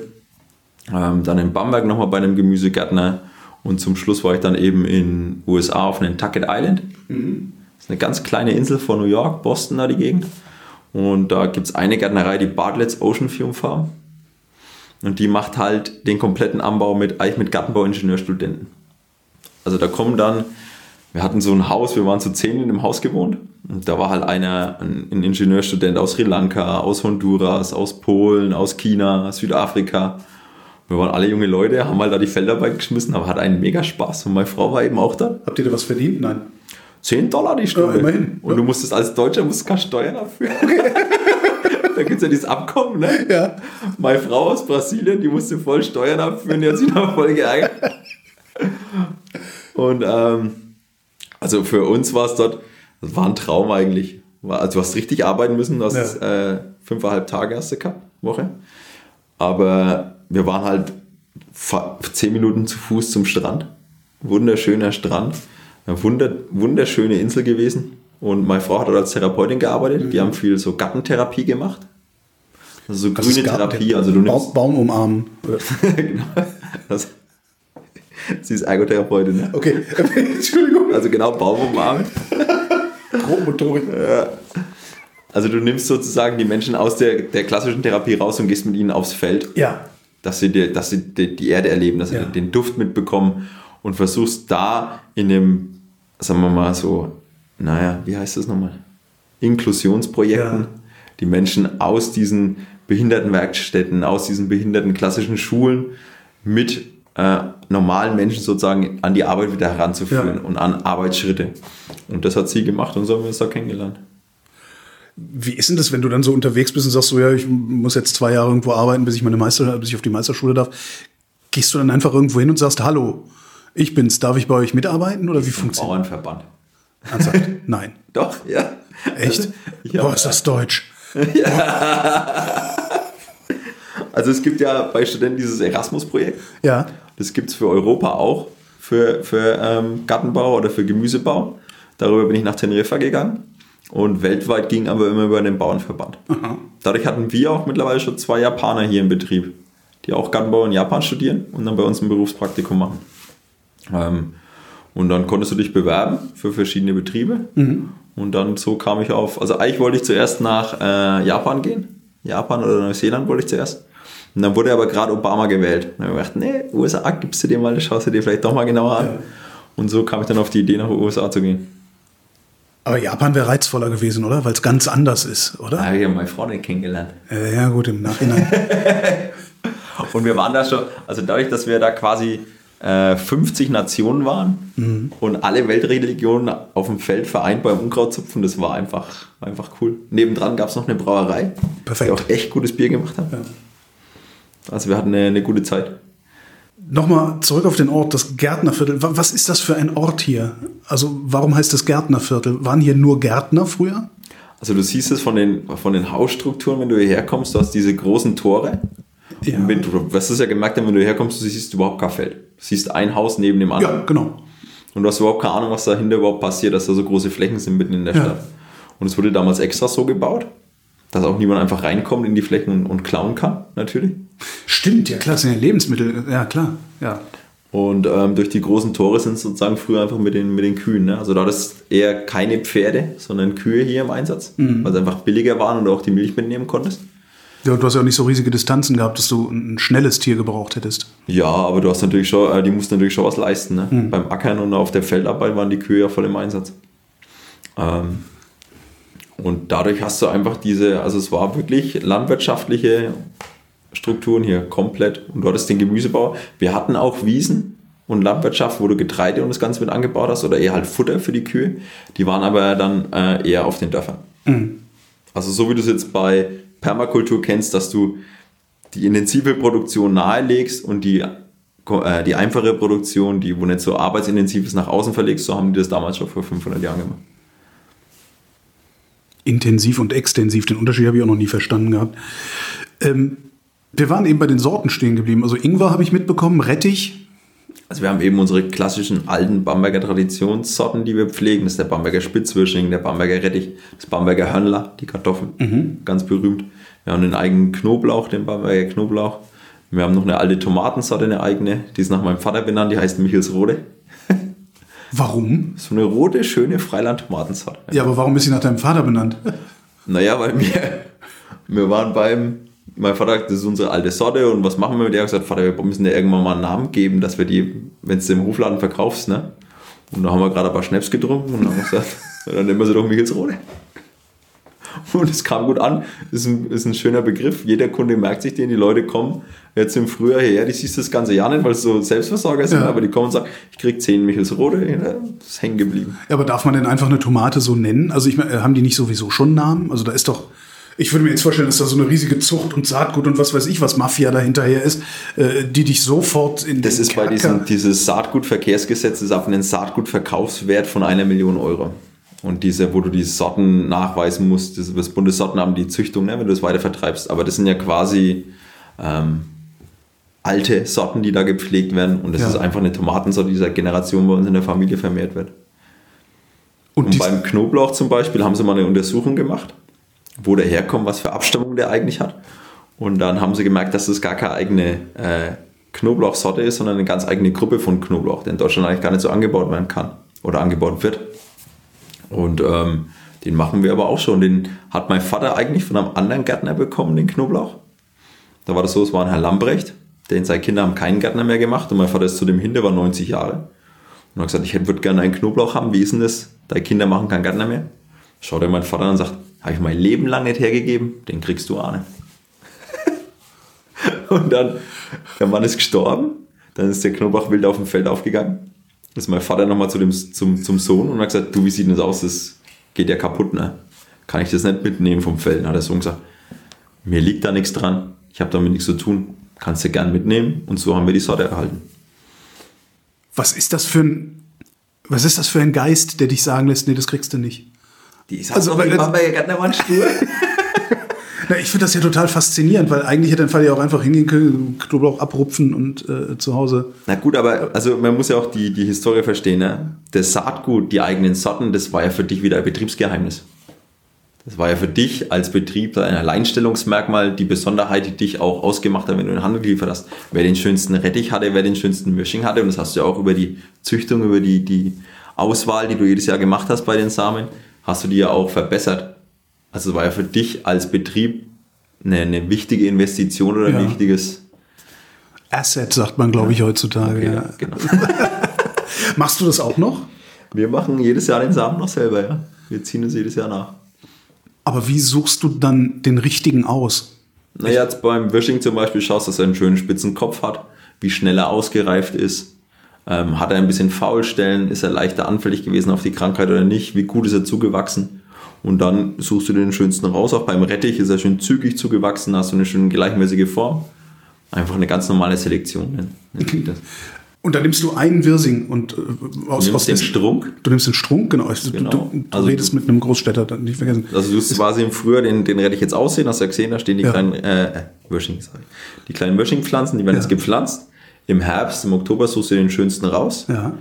Ähm, dann in Bamberg nochmal bei einem Gemüsegärtner. Und zum Schluss war ich dann eben in USA auf Nantucket Island. Das ist eine ganz kleine Insel von New York, Boston da die Gegend. Und da gibt es eine Gärtnerei, die Bartlett's Ocean Fume Farm. Und die macht halt den kompletten Anbau mit, eigentlich mit Gartenbauingenieurstudenten. Also da kommen dann, wir hatten so ein Haus, wir waren zu zehn in dem Haus gewohnt. Und da war halt einer, ein ein Ingenieurstudent aus Sri Lanka, aus Honduras, aus Polen, aus China, Südafrika. Wir waren alle junge Leute, haben halt da die Felderarbeit geschmissen, aber hat einen mega Spaß. Und meine Frau war eben auch da. Habt ihr da was verdient? Nein. 10 Dollar die Stunde. Ja, immerhin. Und du musstest als Deutscher musst keine Steuern dafür. da gibt es ja dieses Abkommen, ne? Ja. Meine Frau aus Brasilien, die musste voll Steuern abführen, die hat sich noch voll geärgert. Und ähm, Also für uns war es dort, das war ein Traum eigentlich. Also du hast richtig arbeiten müssen, du hast Ja. äh, fünfeinhalb Tage erste gehabt, Woche. Aber wir waren halt zehn Minuten zu Fuß zum Strand. Wunderschöner Strand. Eine wunder, wunderschöne Insel gewesen. Und meine Frau hat dort als Therapeutin gearbeitet. Die haben viel so Gattentherapie gemacht. Also so ist grüne Therapie. Also du nimmst, Baum, Baum umarmen. genau. Das, sie ist Ergotherapeutin. Ne? Okay, Entschuldigung. Also genau, Baum umarmen. Grobmotorik. Also du nimmst sozusagen die Menschen aus der, der klassischen Therapie raus und gehst mit ihnen aufs Feld, Ja. Dass sie, die, dass sie die, die Erde erleben, dass sie Ja. den Duft mitbekommen und versuchst da in dem, sagen wir mal so, naja, wie heißt das nochmal? Inklusionsprojekten, Ja. die Menschen aus diesen Behindertenwerkstätten, aus diesen behinderten klassischen Schulen mit äh, normalen Menschen sozusagen an die Arbeit wieder heranzuführen Ja. und an Arbeitsschritte. Und das hat sie gemacht und so haben wir uns da kennengelernt. Wie ist denn das, wenn du dann so unterwegs bist und sagst so, ja, ich muss jetzt zwei Jahre irgendwo arbeiten, bis ich meine Meister, bis ich auf die Meisterschule darf? Gehst du dann einfach irgendwo hin und sagst, hallo, ich bin's, darf ich bei euch mitarbeiten oder wie funktioniert Bauernverband. das? Ernsthaft? Nein. Doch, ja. Echt? Ja. Boah, ist das deutsch. Also es gibt ja bei Studenten dieses Erasmus-Projekt. Ja. Das gibt es für Europa auch, für, für ähm, Gartenbau oder für Gemüsebau. Darüber bin ich nach Teneriffa gegangen. Und weltweit ging aber immer über den Bauernverband. Dadurch hatten wir auch mittlerweile schon zwei Japaner hier im Betrieb, die auch Gartenbau in Japan studieren und dann bei uns ein Berufspraktikum machen. Ähm, und dann konntest du dich bewerben für verschiedene Betriebe. Und dann so kam ich auf, also eigentlich wollte ich zuerst nach äh, Japan gehen. Japan oder Neuseeland wollte ich zuerst. Und dann wurde aber gerade Obama gewählt. Und dann habe ich gedacht, nee, USA gibst du dir mal, das schaust du dir vielleicht doch mal genauer an. Und so kam ich dann auf die Idee, nach USA zu gehen. Aber Japan wäre reizvoller gewesen, oder? Weil es ganz anders ist, oder? Da habe ich ja meine Freundin kennengelernt. Äh, ja, gut, im Nachhinein. Und wir waren da schon, also dadurch, dass wir da quasi äh, 50 Nationen waren und alle Weltreligionen auf dem Feld vereint beim Unkrautzupfen, das war einfach, war einfach cool. Nebendran gab es noch eine Brauerei, Perfekt. die auch echt gutes Bier gemacht haben. Also wir hatten eine, eine gute Zeit. Nochmal zurück auf den Ort, das Gärtnerviertel. Wa- Was ist das für ein Ort hier? Also, warum heißt das Gärtnerviertel? Waren hier nur Gärtner früher? Also du siehst es von den, von den Hausstrukturen, wenn du hierher kommst, du hast diese großen Tore. Ja. Und wenn du, wirst es ja gemerkt wenn du hierher kommst, du siehst überhaupt kein Feld. Du siehst ein Haus neben dem anderen. Ja, genau. Und du hast überhaupt keine Ahnung, was dahinter überhaupt passiert, dass da so große Flächen sind mitten in der Ja. Stadt. Und es wurde damals extra so gebaut, dass auch niemand einfach reinkommt in die Flächen und, und klauen kann, natürlich. Stimmt, ja klar, das sind ja Lebensmittel. Ja, klar. Ja. Und ähm, durch die großen Tore sind es sozusagen früher einfach mit den, mit den Kühen. Ne? Also da ist eher keine Pferde, sondern Kühe hier im Einsatz, weil sie einfach billiger waren und du auch die Milch mitnehmen konntest. ja. Du hast ja auch nicht so riesige Distanzen gehabt, dass du ein schnelles Tier gebraucht hättest. Ja, aber du hast natürlich schon, äh, die mussten natürlich schon was leisten. Ne? Mhm. Beim Ackern und auf der Feldarbeit waren die Kühe ja voll im Einsatz. Ähm, und dadurch hast du einfach diese, also es war wirklich landwirtschaftliche Strukturen hier komplett. Und du hattest den Gemüsebau. Wir hatten auch Wiesen und Landwirtschaft, wo du Getreide und das Ganze mit angebaut hast oder eher halt Futter für die Kühe. Die waren aber dann äh, eher auf den Dörfern. Also so wie du es jetzt bei Permakultur kennst, dass du die intensive Produktion nahelegst und die, äh, die einfache Produktion, die wo nicht so arbeitsintensiv ist, nach außen verlegst, so haben die das damals schon vor 500 Jahren gemacht. Intensiv und extensiv, den Unterschied habe ich auch noch nie verstanden gehabt. Ähm, wir waren eben bei den Sorten stehen geblieben. Also Ingwer habe ich mitbekommen, Rettich. Also wir haben eben unsere klassischen alten Bamberger Traditionssorten, die wir pflegen. Das ist der Bamberger Spitzwürsching, der Bamberger Rettich, das Bamberger Hörnler, die Kartoffeln, ganz berühmt. Wir haben einen eigenen Knoblauch, den Bamberger Knoblauch. Wir haben noch eine alte Tomatensorte, eine eigene, die ist nach meinem Vater benannt, die heißt Michelsrode. Warum? So eine rote, schöne Freiland-Tomatensorte. Ja, aber warum ist sie nach deinem Vater benannt? Naja, weil wir, wir waren beim, mein Vater sagt, das ist unsere alte Sorte und was machen wir mit der? Er hat gesagt, Vater, wir müssen der irgendwann mal einen Namen geben, dass wir die, wenn du im Hofladen verkaufst, ne? Und da haben wir gerade ein paar Schnaps getrunken und dann haben wir gesagt, dann nehmen wir sie doch Michelsrode. Und es kam gut an, ist ein, ist ein schöner Begriff. Jeder Kunde merkt sich den, die Leute kommen jetzt im Frühjahr hierher, die siehst das ganze Jahr nicht, weil es so Selbstversorger sind, Ja. aber die kommen und sagen, ich krieg 10 Michelsrode, ja, das ist hängen geblieben. Ja, aber darf man denn einfach eine Tomate so nennen? Also ich meine, haben die nicht sowieso schon Namen? Also da ist doch, Ich würde mir jetzt vorstellen, dass da so eine riesige Zucht und Saatgut und was weiß ich, was Mafia dahinterher ist, äh, die dich sofort in Das ist bei diesem dieses Saatgutverkehrsgesetz ist auf einen Saatgutverkaufswert von einer Million Euro. Und diese, wo du die Sorten nachweisen musst, das, das Bundessortenamt, die Züchtung, ne, wenn du es weiter vertreibst. Aber das sind ja quasi ähm, alte Sorten, die da gepflegt werden. Und das Ja. ist einfach eine Tomatensorte, die seit Generationen bei uns in der Familie vermehrt wird. Und, Und beim Knoblauch zum Beispiel haben sie mal eine Untersuchung gemacht, wo der herkommt, was für Abstammung der eigentlich hat. Und dann haben sie gemerkt, dass das gar keine eigene äh, Knoblauchsorte ist, sondern eine ganz eigene Gruppe von Knoblauch, der in Deutschland eigentlich gar nicht so angebaut werden kann oder angebaut wird. Und ähm, den machen wir aber auch schon. Den hat mein Vater eigentlich von einem anderen Gärtner bekommen, den Knoblauch. Da war das so, es war ein Herr Lambrecht, denn seine Kinder haben keinen Gärtner mehr gemacht und mein Vater ist zu dem hin, der war 90 Jahre. Und hat gesagt, ich würde gerne einen Knoblauch haben, wie ist denn das? Deine Kinder machen keinen Gärtner mehr. Schaut er mein Vater an und sagt, habe ich mein Leben lang nicht hergegeben, den kriegst du nicht. und dann, der Mann ist gestorben, dann ist der Knoblauch wild auf dem Feld aufgegangen. Ist mein Vater nochmal zu dem, zum, zum Sohn und hat gesagt, du, wie sieht denn das aus? Das geht ja kaputt, ne? Kann ich das nicht mitnehmen vom Feld? Dann hat der Sohn gesagt, mir liegt da nichts dran, ich habe damit nichts zu tun, kannst du gern mitnehmen. Und so haben wir die Sorte erhalten. was ist das für ein, was ist das für ein Geist, der dich sagen lässt, nee, das kriegst du nicht? Die ist Also, also, weil die das- Bamberger Gärtner waren stur. Na, ich finde das ja total faszinierend, weil eigentlich hätte dein Vater ja auch einfach hingehen können, Knoblauch abrupfen und äh, zu Hause. Na gut, aber also man muss ja auch die, die Historie verstehen. Ne? Das Saatgut, die eigenen Sorten, das war ja für dich wieder ein Betriebsgeheimnis. Das war ja für dich als Betrieb ein Alleinstellungsmerkmal, die Besonderheit, die dich auch ausgemacht hat, wenn du in den Handel geliefert hast. Wer den schönsten Rettich hatte, wer den schönsten Misching hatte, und das hast du ja auch über die Züchtung, über die, die Auswahl, die du jedes Jahr gemacht hast bei den Samen, hast du die ja auch verbessert. Also es war ja für dich als Betrieb eine, eine wichtige Investition oder ein Ja. wichtiges Asset, sagt man, glaube ich, heutzutage. Okay, ja. genau. Machst du das auch noch? Wir machen jedes Jahr den Samen noch selber, ja. Wir ziehen es jedes Jahr nach. Aber wie suchst du dann den richtigen aus? Naja, jetzt beim Wishing zum Beispiel schaust, dass er einen schönen spitzen Kopf hat, wie schnell er ausgereift ist. Ähm, hat er ein bisschen Faulstellen? Ist er leichter anfällig gewesen auf die Krankheit oder nicht? Wie gut ist er zugewachsen? Und dann suchst du den schönsten raus. Auch beim Rettich ist er schön zügig zugewachsen, hast du eine schön gleichmäßige Form. Einfach eine ganz normale Selektion. ne? Und dann nimmst du einen Wirsing und äh, aus, Du nimmst den Strunk. Du nimmst den Strunk, genau. Also Genau. Du, du, du Also redest mit einem Großstädter, dann nicht vergessen. Also du hast quasi im Frühjahr den, den Rettich jetzt aussehen, hast du ja gesehen, da stehen die Ja. kleinen äh, äh, Wösching, sorry. Die kleinen Wöschingpflanzen, die werden Ja. jetzt gepflanzt. Im Herbst, im Oktober suchst du den schönsten raus, Ja.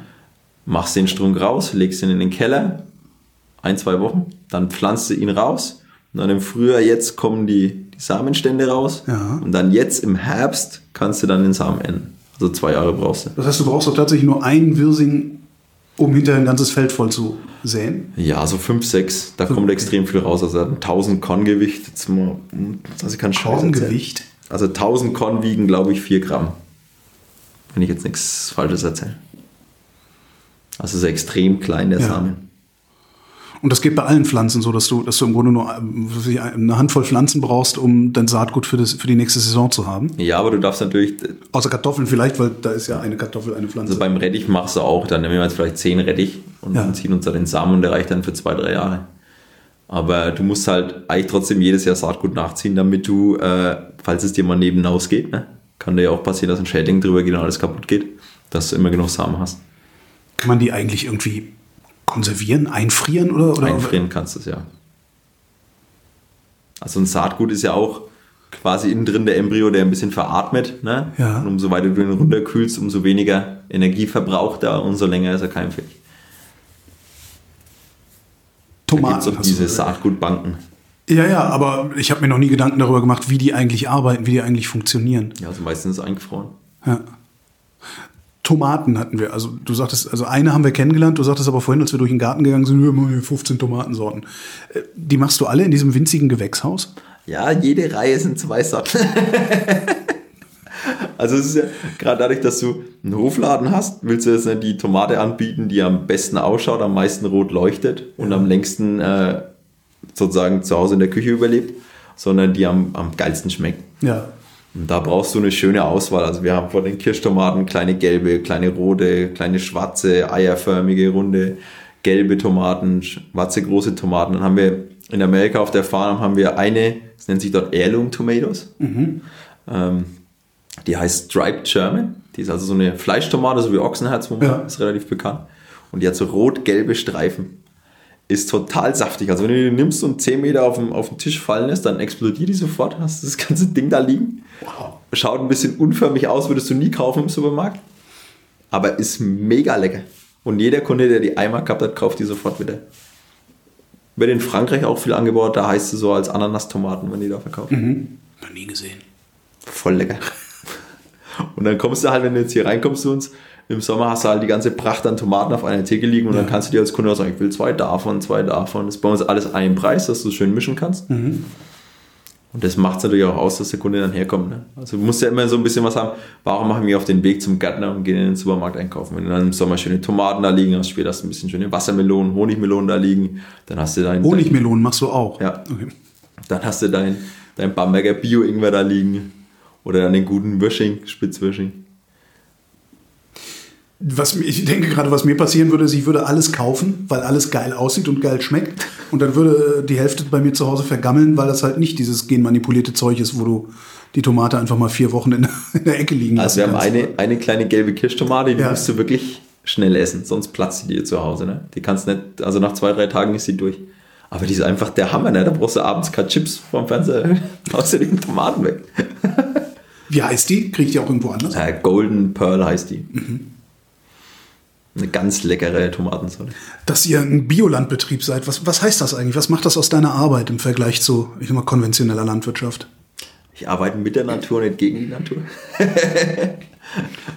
machst den Strunk raus, legst ihn in den Keller, ein, zwei Wochen, dann pflanzt du ihn raus und dann im Frühjahr jetzt kommen die, die Samenstände raus Ja. und dann jetzt im Herbst kannst du dann den Samen ernten. Also zwei Jahre brauchst du. Das heißt, du brauchst doch tatsächlich nur einen Wirsing, um hinterher ein ganzes Feld voll zu säen. Ja, so fünf, sechs, da kommt extrem viel raus. Also er hat ein 1000 Korn Gewicht. Jetzt mal, also ich kann. Korngewicht. Also 1000 Korn wiegen, glaube ich, 4 Gramm. Wenn ich jetzt nichts Falsches erzähle. Also ist extrem klein, der Ja. Samen. Und das geht bei allen Pflanzen so, dass du, dass du im Grunde nur ich, eine Handvoll Pflanzen brauchst, um dein Saatgut für, das, für die nächste Saison zu haben. Ja, aber du darfst natürlich, Außer Kartoffeln vielleicht, weil da ist ja eine Kartoffel eine Pflanze. also beim Rettich machst du auch, dann nehmen wir jetzt vielleicht 10 Rettich und Ja. ziehen uns da den Samen und der reicht dann für zwei, drei Jahre. Aber du musst halt eigentlich trotzdem jedes Jahr Saatgut nachziehen, damit du, äh, falls es dir mal neben ausgeht, ne, kann dir ja auch passieren, dass ein Schädling drüber geht und alles kaputt geht, dass du immer genug Samen hast. Kann man die eigentlich irgendwie konservieren, einfrieren oder? oder Einfrieren kannst du es ja. Also ein Saatgut ist ja auch quasi innen drin der Embryo, der ein bisschen veratmet. Ne? Ja. Und umso weiter du ihn runterkühlst, umso weniger Energie verbraucht er, umso länger ist er keimfähig. Da Tomaten. auch hast du diese. Saatgutbanken. Ja, ja, aber ich habe mir noch nie Gedanken darüber gemacht, wie die eigentlich arbeiten, wie die eigentlich funktionieren. Ja, also meistens eingefroren. Ja. Tomaten hatten wir. Also du sagtest, also eine haben wir kennengelernt, du sagtest aber vorhin, als wir durch den Garten gegangen sind, wir haben hier 15 Tomatensorten. Äh, Die machst du alle in diesem winzigen Gewächshaus? Ja, jede Reihe sind zwei Sorten. also es ist ja gerade dadurch, dass du einen Hofladen hast, willst du jetzt nicht die Tomate anbieten, die am besten ausschaut, am meisten rot leuchtet und am längsten äh, sozusagen zu Hause in der Küche überlebt, sondern die am, am geilsten schmeckt. Ja. Und da brauchst du eine schöne Auswahl. Also wir haben von den Kirschtomaten kleine gelbe, kleine rote, kleine schwarze, eierförmige, runde, gelbe Tomaten, schwarze große Tomaten. Dann haben wir in Amerika auf der Farm haben wir eine, das nennt sich dort Heirloom Tomatoes. Ähm, die heißt Striped German. Die ist also so eine Fleischtomate, so wie Ochsenherz, Ja. ist relativ bekannt. Und die hat so rot-gelbe Streifen. Ist total saftig. Also wenn du die nimmst und 10 Meter auf den, auf den Tisch fallen lässt, dann explodiert die sofort. Hast das ganze Ding da liegen. Schaut ein bisschen unförmig aus, würdest du nie kaufen im Supermarkt. Aber ist mega lecker. Und jeder Kunde, der die einmal gehabt hat, kauft die sofort wieder. Wird in Frankreich auch viel angebaut, da heißt es so als Ananas-Tomaten, wenn die da verkaufen. Noch nie gesehen. Voll lecker. Und dann kommst du halt, wenn du jetzt hier reinkommst zu uns, im Sommer hast du halt die ganze Pracht an Tomaten auf einer Theke liegen und dann kannst du dir als Kunde auch sagen, ich will zwei davon, zwei davon. Das ist bei uns alles ein Preis, dass du es schön mischen kannst. Und das macht es natürlich auch aus, dass der Kunde dann herkommt. Ne? Also du musst ja immer so ein bisschen was haben. Warum machen wir auf den Weg zum Gärtner und gehen in den Supermarkt einkaufen? Wenn du dann im Sommer schöne Tomaten da liegen hast, später hast du ein bisschen schöne Wassermelonen, Honigmelonen da liegen, dann hast du dein, Honigmelonen machst du auch. Ja. Okay. dann hast du dein, dein Bamberger Bio-Ingwer da liegen. Oder dann den guten Würsching, Spitzwürsching. Was, ich denke gerade, was mir passieren würde, ist, ich würde alles kaufen, weil alles geil aussieht und geil schmeckt. Und dann würde die Hälfte bei mir zu Hause vergammeln, weil das halt nicht dieses genmanipulierte Zeug ist, wo du die Tomate einfach mal vier Wochen in, in der Ecke liegen Also wir haben eine, eine kleine gelbe Kirschtomate, die Ja. musst du wirklich schnell essen, sonst platzt die dir zu Hause. Ne? Die kannst nicht, also nach zwei, drei Tagen ist sie durch. Aber die ist einfach der Hammer, ne? Da brauchst du abends keine Chips vom Fernseher, haust dir die Tomaten weg. Wie heißt die? Kriegt die auch irgendwo anders? Äh, Golden Pearl heißt die. Eine ganz leckere Tomatensorte. Dass ihr ein Biolandbetrieb seid, was, was heißt das eigentlich? Was macht das aus deiner Arbeit im Vergleich zu, ich sag mal, konventioneller Landwirtschaft? Ich arbeite mit der Natur, nicht gegen die Natur.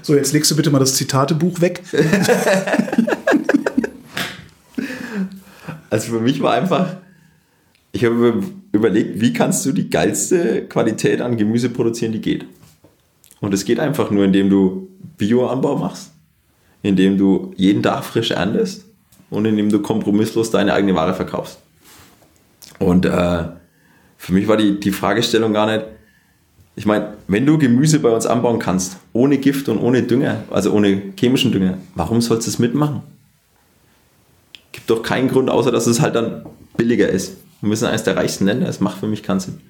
So, jetzt legst du bitte mal das Zitatebuch weg. Also für mich war einfach, ich habe über- überlegt, wie kannst du die geilste Qualität an Gemüse produzieren, die geht. Und es geht einfach nur, indem du Bioanbau machst, indem du jeden Tag frisch erntest und indem du kompromisslos deine eigene Ware verkaufst. Und äh, für mich war die, die Fragestellung gar nicht, ich meine, wenn du Gemüse bei uns anbauen kannst, ohne Gift und ohne Dünger, also ohne chemischen Dünger, warum sollst du es mitmachen? Gibt doch keinen Grund, außer dass es halt dann billiger ist. Wir sind eines der reichsten Länder, es macht für mich keinen Sinn.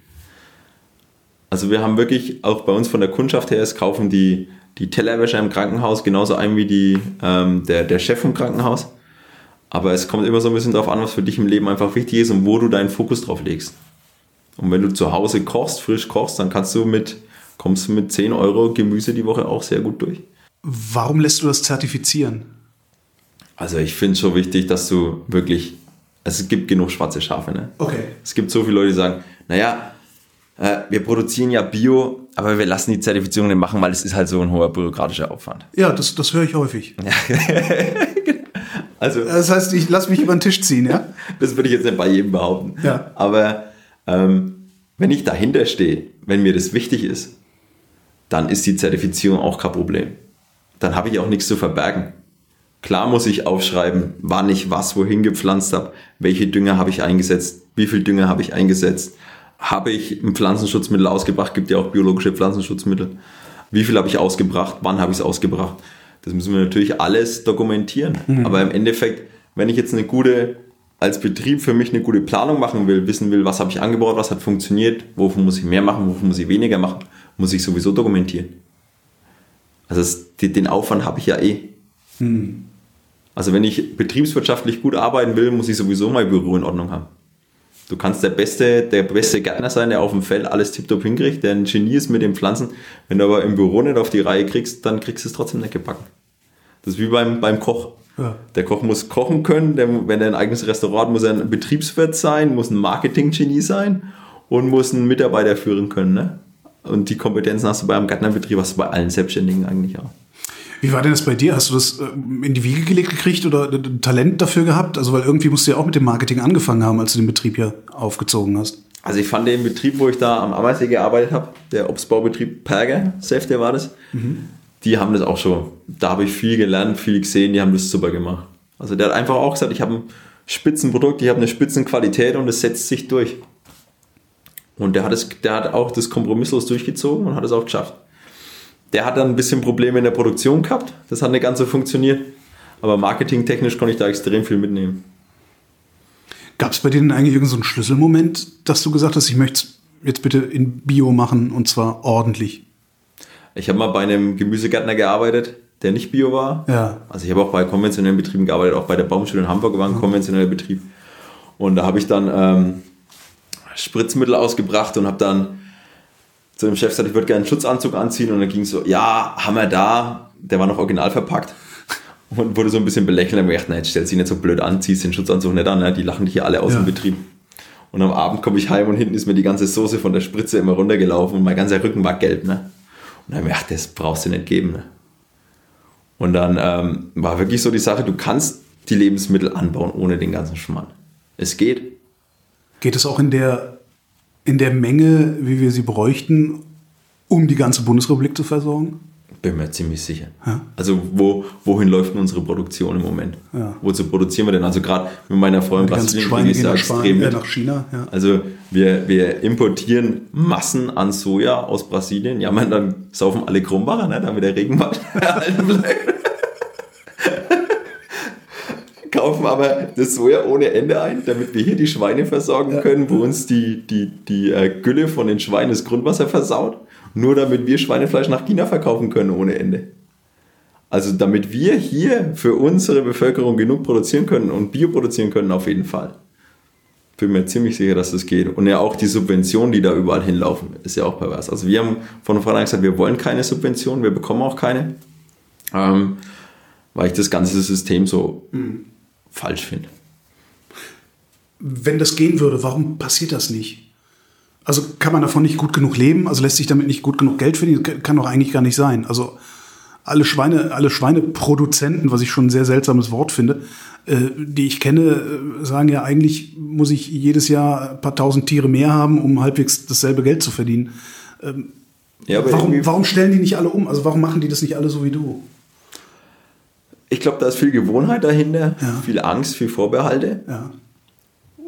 Also wir haben wirklich, auch bei uns von der Kundschaft her, es kaufen die, die Tellerwäscher im Krankenhaus genauso ein wie die, ähm, der, der Chef vom Krankenhaus. Aber es kommt immer so ein bisschen darauf an, was für dich im Leben einfach wichtig ist und wo du deinen Fokus drauf legst. Und wenn du zu Hause kochst, frisch kochst, dann kannst du mit, kommst du mit 10 Euro Gemüse die Woche auch sehr gut durch. Warum lässt du das zertifizieren? Also ich finde es schon wichtig, dass du wirklich, also es gibt genug schwarze Schafe, ne? Okay. Es gibt so viele Leute, die sagen, naja, äh, wir produzieren ja Bio, aber wir lassen die Zertifizierung nicht machen, weil es ist halt so ein hoher bürokratischer Aufwand. Ja, das, das höre ich häufig. Also Das heißt, ich lasse mich über den Tisch ziehen, ja? das würde ich jetzt nicht bei jedem behaupten. Ja. Aber ähm, wenn ich dahinter stehe, wenn mir das wichtig ist, dann ist die Zertifizierung auch kein Problem. Dann habe ich auch nichts zu verbergen. Klar muss ich aufschreiben, wann ich was wohin gepflanzt habe, welche Dünger habe ich eingesetzt, wie viel Dünger habe ich eingesetzt, habe ich ein Pflanzenschutzmittel ausgebracht, gibt ja auch biologische Pflanzenschutzmittel, wie viel habe ich ausgebracht, wann habe ich es ausgebracht. Das müssen wir natürlich alles dokumentieren. Aber im Endeffekt, wenn ich jetzt eine gute, als Betrieb für mich eine gute Planung machen will, wissen will, was habe ich angebaut, was hat funktioniert, wovon muss ich mehr machen, wovon muss ich weniger machen, muss ich sowieso dokumentieren. Also es, den Aufwand habe ich ja eh. Also wenn ich betriebswirtschaftlich gut arbeiten will, muss ich sowieso mein Büro in Ordnung haben. Du kannst der beste, der beste Gärtner sein, der auf dem Feld alles tiptop hinkriegt, der ein Genie ist mit den Pflanzen. Wenn du aber im Büro nicht auf die Reihe kriegst, dann kriegst du es trotzdem nicht gebacken. Das ist wie beim, beim Koch. Ja. Der Koch muss kochen können, der, wenn er ein eigenes Restaurant hat, muss er ein Betriebswirt sein, muss ein Marketing-Genie sein und muss einen Mitarbeiter führen können. Ne? Und die Kompetenzen hast du bei einem Gärtnerbetrieb, hast du bei allen Selbstständigen eigentlich auch. Wie war denn das bei dir? Hast du das äh, in die Wiege gelegt gekriegt oder äh, Talent dafür gehabt? Also, weil irgendwie musst du ja auch mit dem Marketing angefangen haben, als du den Betrieb hier aufgezogen hast. Also ich fand den Betrieb, wo ich da am Ammersee gearbeitet habe, der Obstbaubetrieb Perger, Safe, der war das, die haben das auch schon. Da habe ich viel gelernt, viel gesehen, die haben das super gemacht. Also der hat einfach auch gesagt, ich habe ein Spitzenprodukt, ich habe eine Spitzenqualität und es setzt sich durch. Und der hat, es, der hat auch das kompromisslos durchgezogen und hat es auch geschafft. Der hat dann ein bisschen Probleme in der Produktion gehabt, das hat nicht ganz so funktioniert, aber marketingtechnisch konnte ich da extrem viel mitnehmen. Gab es bei dir denn eigentlich irgendeinen so Schlüsselmoment, dass du gesagt hast, ich möchte jetzt bitte in Bio machen und zwar ordentlich? Ich habe mal bei einem Gemüsegärtner gearbeitet, der nicht Bio war. Ja. Also ich habe auch bei konventionellen Betrieben gearbeitet, auch bei der Baumschule in Hamburg war ein konventioneller Betrieb. Und da habe ich dann ähm, Spritzmittel ausgebracht und habe dann zu dem Chef gesagt, ich würde gerne einen Schutzanzug anziehen. Und dann ging so, ja, haben wir da. Der war noch original verpackt. Und wurde so ein bisschen belächelt. Und jetzt stellst du dich nicht so blöd an, ziehst den Schutzanzug nicht an. Ne? Die lachen dich hier alle aus Ja. dem Betrieb. Und am Abend komme ich heim und hinten ist mir die ganze Soße von der Spritze immer runtergelaufen und mein ganzer Rücken war gelb. Ne? Und dann habe ich gedacht, das brauchst du nicht geben. Ne? Und dann ähm, war wirklich so die Sache, du kannst die Lebensmittel anbauen ohne den ganzen Schmarrn. Es geht. Geht es auch in der, in der Menge, wie wir sie bräuchten, um die ganze Bundesrepublik zu versorgen? Bin mir ziemlich sicher. Ja. Also wo, wohin läuft denn unsere Produktion im Moment? Ja. Wozu produzieren wir denn? Also gerade mit meiner Frau in Die ganzen Brasilien Schweine kriege ich gehen da extrem äh, mit. nach China. Ja. Also wir, wir importieren Massen an Soja aus Brasilien. Ja, man, dann saufen alle Krumbacher, ne, damit der Regenwald erhalten bleibt. Kaufen aber das Soja ohne Ende ein, damit wir hier die Schweine versorgen können, wo uns die, die, die äh, Gülle von den Schweinen das Grundwasser versaut. Nur damit wir Schweinefleisch nach China verkaufen können ohne Ende. Also damit wir hier für unsere Bevölkerung genug produzieren können und Bio produzieren können, auf jeden Fall bin mir ziemlich sicher, dass das geht. Und ja auch die Subventionen, die da überall hinlaufen, ist ja auch pervers. Also wir haben von vornherein gesagt, wir wollen keine Subventionen, wir bekommen auch keine, ähm, weil ich das ganze System so falsch finde. Wenn das gehen würde, warum passiert das nicht? Also kann man davon nicht gut genug leben? Also lässt sich damit nicht gut genug Geld verdienen? Das kann doch eigentlich gar nicht sein. Also alle Schweine, alle Schweineproduzenten, was ich schon ein sehr seltsames Wort finde, äh, die ich kenne, äh, sagen ja eigentlich muss ich jedes Jahr ein paar tausend Tiere mehr haben, um halbwegs dasselbe Geld zu verdienen. Ja, aber Warum, warum stellen die nicht alle um? Also warum machen die das nicht alle so wie du? Ich glaube, da ist viel Gewohnheit dahinter, Ja. viel Angst, viel Vorbehalte. Ja,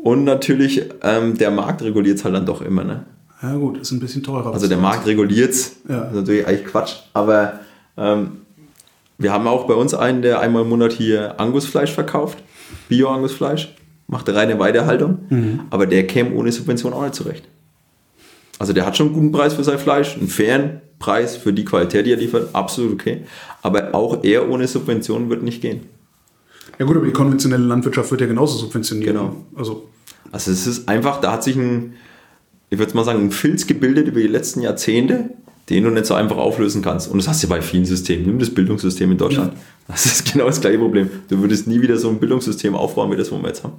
Und natürlich, ähm, der Markt reguliert es halt dann doch immer. Ne? ja gut, ist ein bisschen teurer. Also der Markt reguliert es. Ja. Das ist natürlich eigentlich Quatsch. Aber ähm, wir haben auch bei uns einen, der einmal im Monat hier Angusfleisch verkauft. Bio-Angusfleisch. Macht eine reine Weidehaltung. Mhm. Aber der käme ohne Subvention auch nicht zurecht. Also der hat schon einen guten Preis für sein Fleisch, einen fairen Preis für die Qualität, die er liefert, absolut okay. Aber auch er ohne Subventionen wird nicht gehen. Ja gut, aber die konventionelle Landwirtschaft wird ja genauso subventioniert. Genau. Also Also es ist einfach, da hat sich ein, ich würde mal sagen, ein Filz gebildet über die letzten Jahrzehnte, den du nicht so einfach auflösen kannst. Und das hast du bei vielen Systemen. Nimm das Bildungssystem in Deutschland. Das ist genau das gleiche Problem. Du würdest nie wieder so ein Bildungssystem aufbauen, wie das, was wir jetzt haben.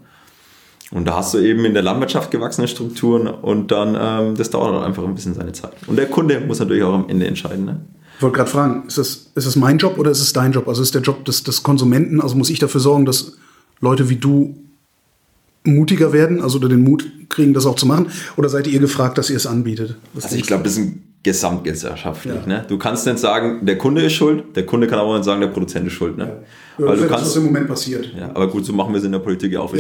Und da hast du eben in der Landwirtschaft gewachsene Strukturen und dann, ähm, das dauert dann einfach ein bisschen seine Zeit. Und der Kunde muss natürlich auch am Ende entscheiden. Ne? Ich wollte gerade fragen, ist das, ist das mein Job oder ist es dein Job? Also ist der Job des, des Konsumenten, also muss ich dafür sorgen, dass Leute wie du mutiger werden, also oder den Mut kriegen, das auch zu machen? Oder seid ihr gefragt, dass ihr es anbietet? Was Also ich glaube, das ist ein gesamtgesellschaftlich. Ja. Ne? Du kannst nicht sagen, der Kunde ist schuld, der Kunde kann auch nicht sagen, der Produzent ist schuld. Ne? Ja, Weil das du ist das, kannst, was im Moment passiert. Ja, aber gut, so machen wir es in der Politik ja auch.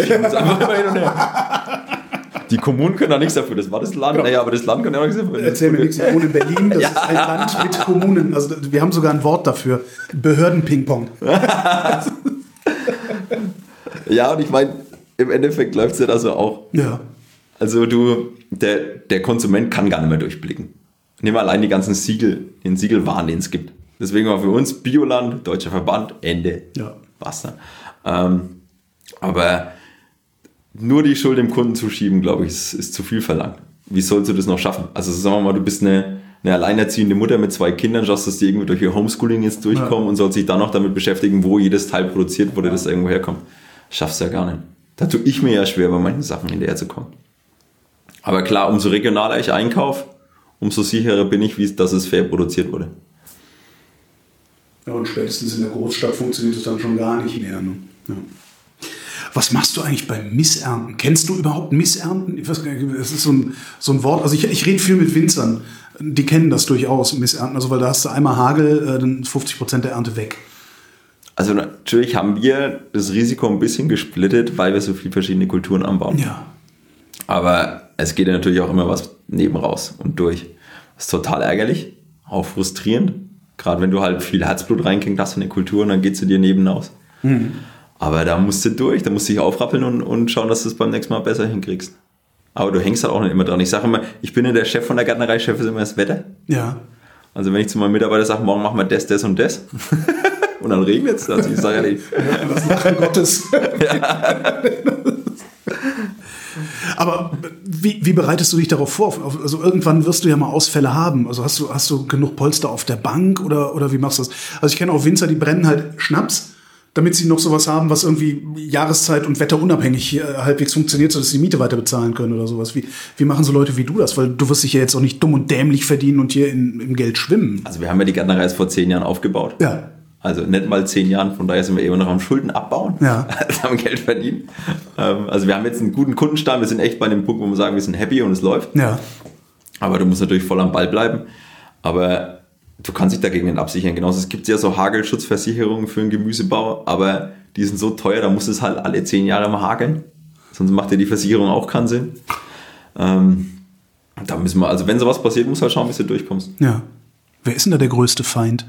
Die Kommunen können da nichts dafür, das war das Land. Naja, aber das Land kann ja auch nichts dafür. Erzähl mir nichts, ich wohne in Berlin, das ist ein Land mit Kommunen. Also wir haben sogar ein Wort dafür. Behörden-Ping-Pong. Ja, und ich meine, im Endeffekt läuft es ja da so auch. Ja. Also du, der, der Konsument kann gar nicht mehr durchblicken. Nimm mal allein die ganzen Siegel, den Siegelwahn, den es gibt. Deswegen war für uns Bioland, Deutscher Verband, Ende. Ja. Basta. Ähm, aber nur die Schuld dem Kunden zu schieben, glaube ich, ist, ist zu viel verlangt. Wie sollst du das noch schaffen? Also sagen wir mal, du bist eine, eine alleinerziehende Mutter mit zwei Kindern, schaffst, dass die irgendwie durch ihr Homeschooling jetzt durchkommen Ja. und sollst dich dann noch damit beschäftigen, wo jedes Teil produziert wurde, das irgendwo herkommt. Schaffst du ja gar nicht. Da tue ich mir ja schwer, bei manchen Sachen hinterherzukommen. Aber klar, umso regionaler ich einkaufe, umso sicherer bin ich, wie, dass es fair produziert wurde. Ja, und spätestens in der Großstadt funktioniert es dann schon gar nicht mehr. Ne? Ja. Was machst du eigentlich beim Missernten? Kennst du überhaupt Missernten? Ich weiß gar nicht, es ist so ein, so ein Wort. Also ich, ich rede viel mit Winzern. Die kennen das durchaus, Missernten. Also weil da hast du einmal Hagel, äh, dann ist 50 Prozent der Ernte weg. Also natürlich haben wir das Risiko ein bisschen gesplittet, weil wir so viele verschiedene Kulturen anbauen. Ja. Aber es geht ja natürlich auch immer was neben raus und durch. Das ist total ärgerlich, auch frustrierend. Gerade wenn du halt viel Herzblut reinkriegst hast in eine Kultur und dann geht sie dir neben aus. Aber da musst du durch, da musst du dich aufrappeln und, und schauen, dass du es beim nächsten Mal besser hinkriegst. Aber du hängst halt auch nicht immer dran. Ich sage immer, ich bin ja der Chef von der Gärtnerei, Chef ist immer das Wetter. Ja. Also wenn ich zu meinem Mitarbeiter sage, morgen machen wir das, das und das, und dann regnet es, also ich sage ja nicht. Das ist Lachen Gottes. Aber wie, wie bereitest du dich darauf vor? Also irgendwann wirst du ja mal Ausfälle haben. Also hast du, hast du genug Polster auf der Bank oder, oder wie machst du das? Also ich kenne auch Winzer, die brennen halt Schnaps, damit sie noch sowas haben, was irgendwie Jahreszeit und wetterunabhängig äh, halbwegs funktioniert, sodass sie die Miete weiter bezahlen können oder sowas. Wie, wie machen so Leute wie du das? Weil du wirst dich ja jetzt auch nicht dumm und dämlich verdienen und hier in, im Geld schwimmen. Also wir haben ja die Gärtnerei vor zehn Jahren aufgebaut. Ja. Also nicht mal zehn Jahren, von daher sind wir immer noch am Schulden abbauen. Ja. Also haben Geld verdienen. Ähm, Also wir haben jetzt einen guten Kundenstamm, wir sind echt bei dem Punkt, wo wir sagen, wir sind happy und es läuft. Ja. Aber du musst natürlich voll am Ball bleiben. Aber du kannst dich dagegen nicht absichern. Genauso, es gibt ja so Hagelschutzversicherungen für einen Gemüsebau, aber die sind so teuer, da muss es halt alle zehn Jahre mal hageln. Sonst macht ja die Versicherung auch keinen Sinn. Ähm, da müssen wir, also wenn sowas passiert, musst du halt schauen, bis du durchkommst. Ja. Wer ist denn da der größte Feind?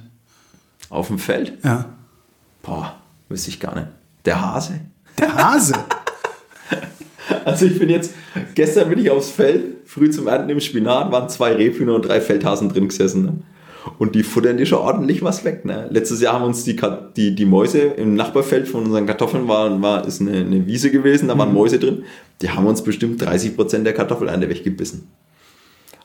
Auf dem Feld? Ja. Boah, wüsste ich gar nicht. Der Hase. Der Hase. Also ich bin jetzt, gestern bin ich aufs Feld, früh zum Ernten im Spinat, waren zwei Rebhühner und drei Feldhasen drin gesessen. Ne? Und die futtern dir schon ordentlich was weg. Ne? Letztes Jahr haben uns die, die, die Mäuse im Nachbarfeld von unseren Kartoffeln, war, war, ist eine, eine Wiese gewesen, da waren Mäuse drin. Die haben uns bestimmt 30% der Kartoffelernte weggebissen.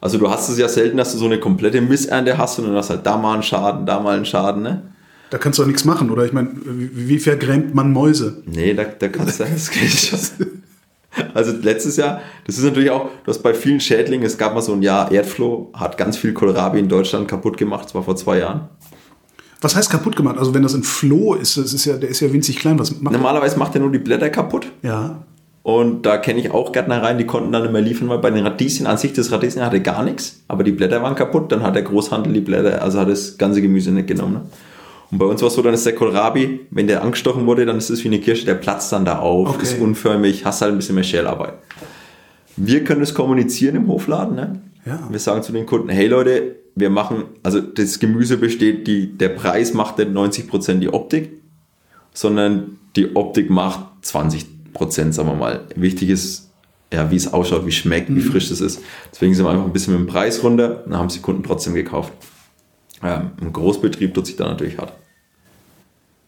Also du hast es ja selten, dass du so eine komplette Missernte hast und dann hast halt da mal einen Schaden, da mal einen Schaden. Ne? Da kannst du doch nichts machen, oder? Ich meine, wie, vergrämt man Mäuse? Nee, da, da kannst du das geht schon. Also letztes Jahr, das ist natürlich auch, du hast bei vielen Schädlingen, es gab mal so ein Jahr Erdfloh, hat ganz viel Kohlrabi in Deutschland kaputt gemacht, das war vor zwei Jahren. Was heißt kaputt gemacht? Also wenn das ein Floh ist, das ist ja, der ist ja winzig klein. Was macht Normalerweise macht er nur die Blätter kaputt Ja. Und da kenne ich auch Gärtnereien, die konnten dann nicht mehr liefern, weil bei den Radieschen an sich, das Radieschen hatte gar nichts, aber die Blätter waren kaputt, dann hat der Großhandel die Blätter, also hat das ganze Gemüse nicht genommen. Ne? Und bei uns war es so, dann ist der Kohlrabi, wenn der angestochen wurde, dann ist es wie eine Kirsche, der platzt dann da auf, Okay. ist unförmig, hast halt ein bisschen mehr Schälarbeit. Wir können es kommunizieren im Hofladen. Ne? Ja. Wir sagen zu den Kunden, hey Leute, wir machen, also das Gemüse besteht, die, der Preis macht nicht 90% die Optik, sondern die Optik macht 20%, sagen wir mal. Wichtig ist, ja, wie es ausschaut, wie schmeckt, wie frisch es ist. Deswegen sind wir einfach ein bisschen mit dem Preis runter, dann haben es die Kunden trotzdem gekauft. Ähm, Im Großbetrieb tut sich da natürlich hart.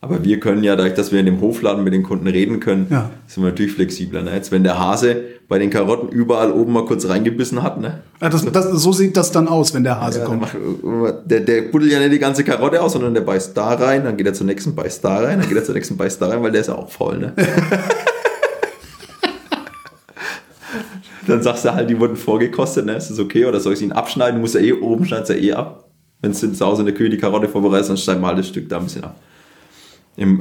Aber wir können ja, dadurch, dass wir in dem Hofladen mit den Kunden reden können, Ja. sind wir natürlich flexibler. Ne? Jetzt, wenn der Hase bei den Karotten überall oben mal kurz reingebissen hat, ne? Ah, Das, das, so sieht das dann aus, wenn der Hase Ja, der, kommt. macht, der, der buddelt ja nicht die ganze Karotte aus, sondern der beißt da rein, dann geht er zur nächsten, beißt da rein, dann geht er zur nächsten, beißt da rein, weil der ist ja auch voll, ne? dann sagst du halt, die wurden vorgekostet, ne? Ist das okay? Oder soll ich sie ihn abschneiden? Muss er eh oben, schneidet er eh ab. Wenn du zu Hause in der Küche die Karotte vorbereitest, dann schneiden wir halt das Stück da ein bisschen ab.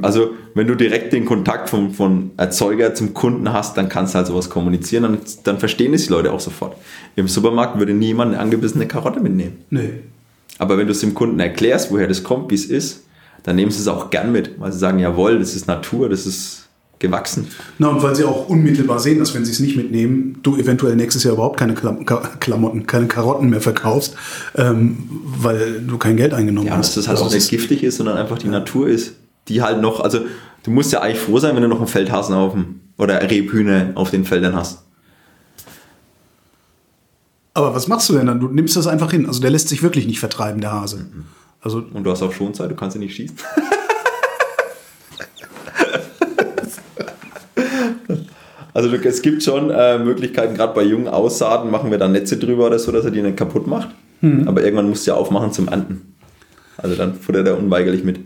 Also, wenn du direkt den Kontakt vom, von Erzeuger zum Kunden hast, dann kannst du halt sowas kommunizieren, dann, dann verstehen es die Leute auch sofort. Im Supermarkt würde niemand eine angebissene Karotte mitnehmen. Nee. Aber wenn du es dem Kunden erklärst, woher das kommt, wie es ist, dann nehmen sie es auch gern mit, weil sie sagen, jawohl, das ist Natur, das ist gewachsen. Na, und weil sie auch unmittelbar sehen, dass wenn sie es nicht mitnehmen, du eventuell nächstes Jahr überhaupt keine Klam Klamotten, keine Karotten mehr verkaufst, ähm, weil du kein Geld eingenommen Ja, hast. dass das halt Also auch nicht giftig ist, sondern einfach die Natur ist, die halt noch, also du musst ja eigentlich froh sein, wenn du noch einen Feldhasen auf dem, oder Rebhühner auf den Feldern hast. Aber was machst du denn dann? Du nimmst das einfach hin. Also der lässt sich wirklich nicht vertreiben, der Hase. Mhm. Also Und du hast auch Schonzeit, du kannst ihn nicht schießen. Also es gibt schon äh, Möglichkeiten, gerade bei jungen Aussaaten machen wir da Netze drüber oder so, dass er die nicht kaputt macht. Aber irgendwann musst du ja aufmachen zum Ernten. Also dann futtert er unweigerlich mit.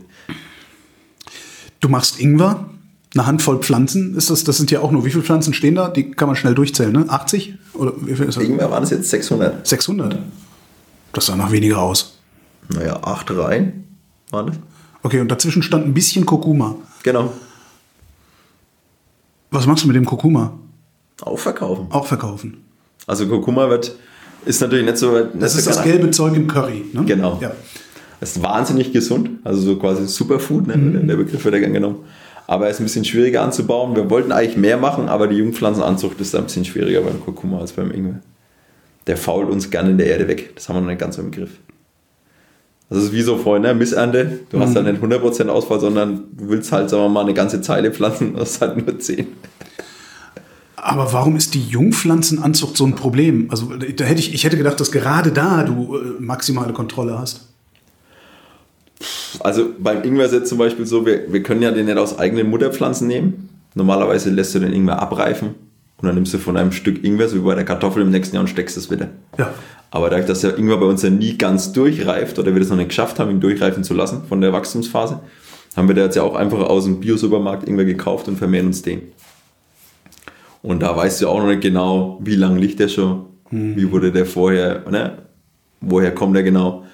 du machst Ingwer, eine Handvoll Pflanzen. Ist das, das sind ja auch nur, wie viele Pflanzen stehen da? Die kann man schnell durchzählen, ne? 80? Oder wie viel ist das? Irgendwann waren es jetzt 600. 600? Das sah nach weniger aus. Naja, acht Reihen waren das. Okay, und dazwischen stand ein bisschen Kurkuma. Genau. Was machst du mit dem Kurkuma? Auch verkaufen. Auch verkaufen. Also Kurkuma wird, ist natürlich nicht so... Nicht Das so ist das gelbe Zeug im Curry. Ne? Genau. Ja. Das ist wahnsinnig gesund, also so quasi Superfood, ne? der Begriff wird ja gern genommen. Aber er ist ein bisschen schwieriger anzubauen. Wir wollten eigentlich mehr machen, aber die Jungpflanzenanzucht ist da ein bisschen schwieriger beim Kurkuma als beim Ingwer. Der fault uns gerne in der Erde weg. Das haben wir noch nicht ganz so im Griff. Es ist wie so vorhin, ne? Missernte. Du hast Mhm. dann nicht 100% Ausfall, sondern du willst halt, sagen wir mal, eine ganze Zeile pflanzen, das ist halt nur 10. Aber warum ist die Jungpflanzenanzucht so ein Problem? Also da hätte ich, ich hätte gedacht, dass gerade da du äh, maximale Kontrolle hast. Also beim Ingwer ist jetzt zum Beispiel so, wir, wir können ja den nicht aus eigenen Mutterpflanzen nehmen. Normalerweise lässt du den Ingwer abreifen und dann nimmst du von einem Stück Ingwer, so wie bei der Kartoffel im nächsten Jahr und steckst es wieder. Ja. Aber dadurch, dass der Ingwer bei uns ja nie ganz durchreift oder wir das noch nicht geschafft haben, ihn durchreifen zu lassen von der Wachstumsphase, haben wir da jetzt ja auch einfach aus dem Bio-Supermarkt Ingwer gekauft und vermehren uns den. Und da weißt du auch noch nicht genau, wie lange liegt der schon, wie wurde der vorher, ne? woher kommt der genau.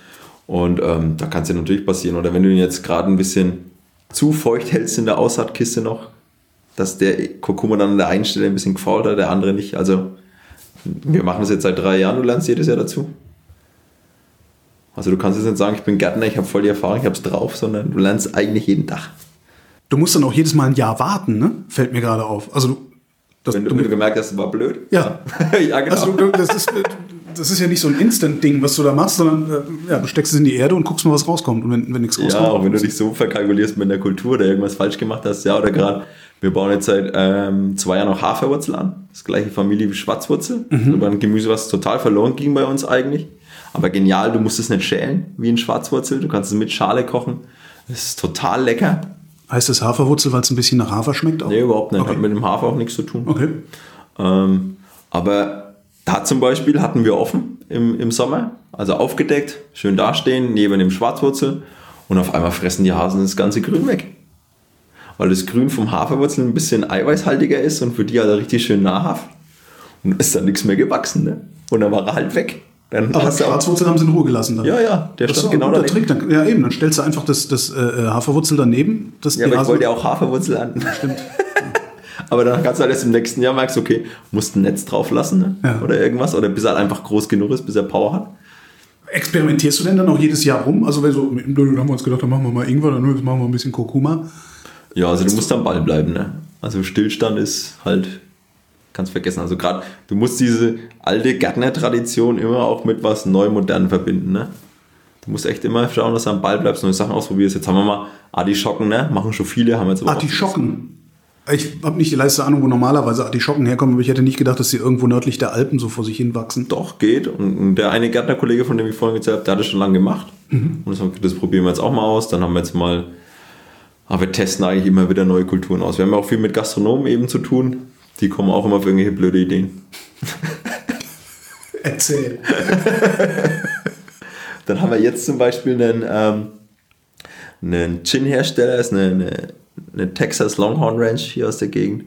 Und ähm, da kann es ja natürlich passieren. Oder wenn du ihn jetzt gerade ein bisschen zu feucht hältst in der Aussaatkiste noch, dass der Kurkuma dann an der einen Stelle ein bisschen gefault hat, der andere nicht. Also wir machen das jetzt seit drei Jahren, du lernst jedes Jahr dazu. Also du kannst jetzt nicht sagen, ich bin Gärtner, ich habe voll die Erfahrung, ich habe es drauf, sondern du lernst eigentlich jeden Tag. Du musst dann auch jedes Mal ein Jahr warten, ne? Fällt mir gerade auf. Also du, das, Wenn du, wenn du gemerkt hast, das war blöd. Ja. ja, genau. Also, du, das, ist, das ist ja nicht so ein Instant-Ding, was du da machst, sondern äh, ja, du steckst es in die Erde und guckst mal, was rauskommt. Und wenn, wenn nichts Ja, rauskommt. auch wenn du dich so verkalkulierst mit der Kultur oder irgendwas falsch gemacht hast, ja, oder gerade, wir bauen jetzt seit ähm, zwei Jahren noch Haferwurzel an, das gleiche Familie wie Schwarzwurzel, Mhm. über ein Gemüse, was total verloren ging bei uns eigentlich, aber genial, du musst es nicht schälen wie ein Schwarzwurzel, du kannst es mit Schale kochen, das ist total lecker. heißt es Haferwurzel, weil es ein bisschen nach Hafer schmeckt? Auch? Nee, überhaupt nicht, Okay. hat mit dem Hafer auch nichts zu tun. Okay. Ähm, aber da zum Beispiel hatten wir offen im, im Sommer, also aufgedeckt, schön dastehen, neben dem Schwarzwurzel und auf einmal fressen die Hasen das ganze Grün weg. Weil das Grün vom Haferwurzel ein bisschen eiweißhaltiger ist und für die also richtig schön nahrhaft. Und ist da nichts mehr gewachsen, ne? Und dann war er halt weg. Dann Aber hast du auch, Schwarzwurzel haben sie in Ruhe gelassen. Dann. ja, ja, der Das ist stand genau daneben. Trick. Dann, ja, eben. Dann stellst du einfach das, das äh, Haferwurzel daneben. Das Ja, aber ich wollte ja auch Haferwurzel an. Stimmt. aber dann kannst du halt erst im nächsten Jahr merkst, okay, musst ein Netz drauf lassen ne? Ja. oder irgendwas. Oder bis er halt einfach groß genug ist, bis er Power hat. Experimentierst du denn dann auch jedes Jahr rum? Also wenn so, dann haben wir uns gedacht, dann machen wir mal Ingwer, dann machen wir ein bisschen Kurkuma. Ja, also du musst am Ball bleiben, ne? Also Stillstand ist halt, kannst vergessen. Also gerade, du musst diese alte Gärtner-Tradition immer auch mit was neu modern verbinden, ne? Du musst echt immer schauen, dass du am Ball bleibst, neue Sachen ausprobierst. Jetzt haben wir mal Artischocken, ne? Machen schon viele, haben jetzt aber Artischocken. Ich habe nicht die leiste Ahnung, wo normalerweise Artischocken herkommen, aber ich hätte nicht gedacht, dass sie irgendwo nördlich der Alpen so vor sich hin wachsen. Doch, geht. Und und der eine Gärtnerkollege, von dem ich vorhin erzählt habe, der hat das schon lange gemacht. Und das, das probieren wir jetzt auch mal aus. Dann haben wir jetzt mal, aber wir testen eigentlich immer wieder neue Kulturen aus. Wir haben ja auch viel mit Gastronomen eben zu tun. Die kommen auch immer auf irgendwelche blöde Ideen. Erzähl. Dann haben wir jetzt zum Beispiel einen, ähm, einen Gin-Hersteller, ist eine, eine, eine Texas Longhorn Ranch hier aus der Gegend.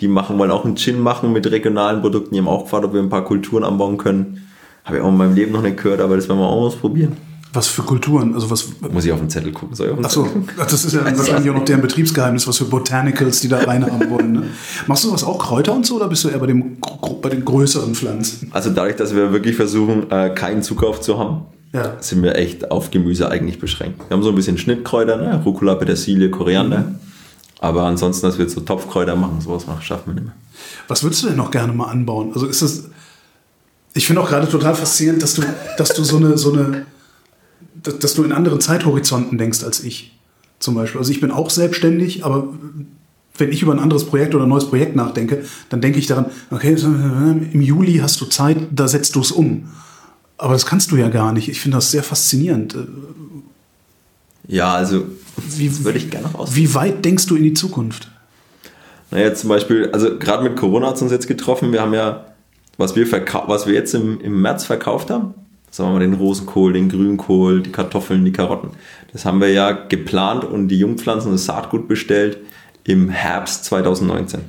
Die machen, wollen auch einen Gin machen mit regionalen Produkten. Die haben auch gefragt, ob wir ein paar Kulturen anbauen können. Habe ich auch in meinem Leben noch nicht gehört, aber das werden wir auch ausprobieren. Was für Kulturen? Also was. Muss ich auf den Zettel gucken. Soll ich auf den Achso, das ist ja wahrscheinlich auch noch deren Betriebsgeheimnis, was für Botanicals die da reinhaben wollen. Ne? Machst du sowas auch Kräuter und so oder bist du eher bei, dem, bei den größeren Pflanzen? Also dadurch, dass wir wirklich versuchen, äh, keinen Zukauf zu haben, Ja. sind wir echt auf Gemüse eigentlich beschränkt. Wir haben so ein bisschen Schnittkräuter, ne? Rucola, Petersilie, Koriander. Aber ansonsten, dass wir jetzt so Topfkräuter machen, sowas machen, schaffen wir nicht mehr. Was würdest du denn noch gerne mal anbauen? Also ist das. Ich finde auch gerade total faszinierend, dass du, dass du so eine, so eine, dass, dass du in anderen Zeithorizonten denkst als ich. Zum Beispiel. Also ich bin auch selbstständig, aber wenn ich über ein anderes Projekt oder ein neues Projekt nachdenke, dann denke ich daran, okay, im Juli hast du Zeit, da setzt du es um. Aber das kannst du ja gar nicht. Ich finde das sehr faszinierend. Ja, also Wie- würde ich gerne noch aus. Wie weit denkst du in die Zukunft? Naja, zum Beispiel, also gerade mit Corona hat es uns jetzt getroffen. Wir haben ja, was wir, was wir jetzt im, im März verkauft haben, sagen wir mal den Rosenkohl, den Grünkohl, die Kartoffeln, die Karotten, das haben wir ja geplant und die Jungpflanzen und das Saatgut bestellt im Herbst 2019.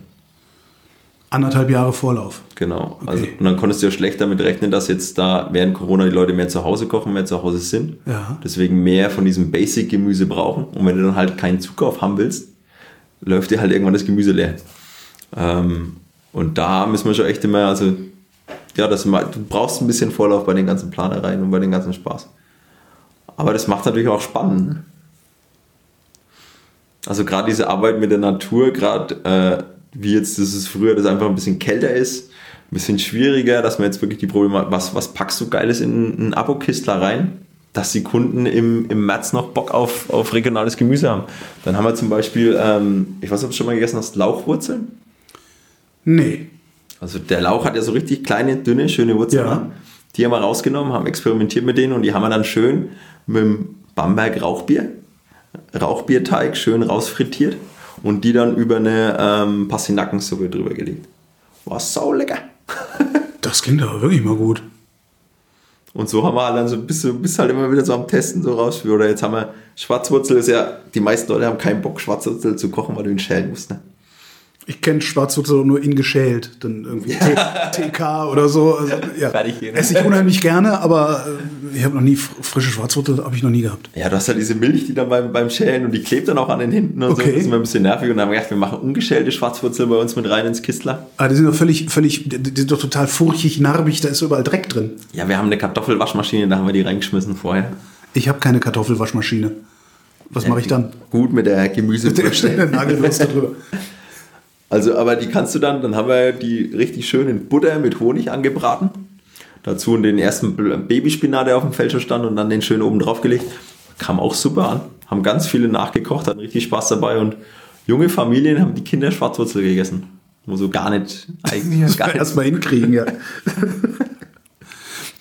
Anderthalb Jahre Vorlauf. Genau. Also, Okay. und dann konntest du ja schlecht damit rechnen, dass jetzt da während Corona die Leute mehr zu Hause kochen, mehr zu Hause sind. Ja. Deswegen mehr von diesem Basic-Gemüse brauchen. Und wenn du dann halt keinen Zukauf haben willst, läuft dir halt irgendwann das Gemüse leer. Ähm, und da müssen wir schon echt immer, also, ja, das, du brauchst ein bisschen Vorlauf bei den ganzen Planereien und bei den ganzen Spaß. Aber das macht natürlich auch spannend. ne? Also gerade diese Arbeit mit der Natur, gerade äh, wie jetzt das ist früher, das einfach ein bisschen kälter ist, ein bisschen schwieriger, dass man jetzt wirklich die Probleme hat, was, was packst du Geiles in einen Abokistler rein? dass die Kunden im, im März noch Bock auf, auf regionales Gemüse haben. Dann haben wir zum Beispiel, ähm, ich weiß nicht, ob du schon mal gegessen hast, Lauchwurzeln. Nee. Also der Lauch hat ja so richtig kleine, dünne, schöne Wurzeln. Ja. ne? Die haben wir rausgenommen, haben experimentiert mit denen und die haben wir dann schön mit dem Bamberg Rauchbier, Rauchbierteig schön rausfrittiert und die dann über eine ähm, Pastinackensuppe drüber gelegt. War sau lecker. Das klingt aber wirklich mal gut. Und so haben wir halt dann so bis, bis halt immer wieder so am Testen so raus. Oder jetzt haben wir Schwarzwurzel ist ja, die meisten Leute haben keinen Bock, Schwarzwurzel zu kochen, weil du ihn schälen musst. Ne? Ich kenne Schwarzwurzel nur in geschält. Dann irgendwie T TK oder so. Also, ja. Fertig hier, ne? Esse ich unheimlich gerne, aber äh, ich habe noch nie fr- frische Schwarzwurzel, habe ich noch nie gehabt. Ja, du hast halt diese Milch, die dann beim, beim Schälen und die klebt dann auch an den Händen und so. Okay. Das ist immer ein bisschen nervig. Und dann haben wir gedacht, wir machen ungeschälte Schwarzwurzel bei uns mit rein ins Kistler. Aber die sind doch völlig, völlig, die sind doch total furchig, narbig, da ist überall Dreck drin. Ja, wir haben eine Kartoffelwaschmaschine, da haben wir die reingeschmissen vorher. Ich habe keine Kartoffelwaschmaschine. Was mache ich dann? Gut mit der Der Gemüsebürste. steht Nagelwurst da drüber. Also, aber die kannst du dann, dann haben wir die richtig schön in Butter mit Honig angebraten. Dazu den ersten Babyspinat, der auf dem Feld stand und dann den schön oben drauf gelegt. Kam auch super an. Haben ganz viele nachgekocht, hatten richtig Spaß dabei und junge Familien haben die Kinder Schwarzwurzel gegessen. Wo so gar nicht, eigentlich gar nicht. Erstmal hinkriegen, ja.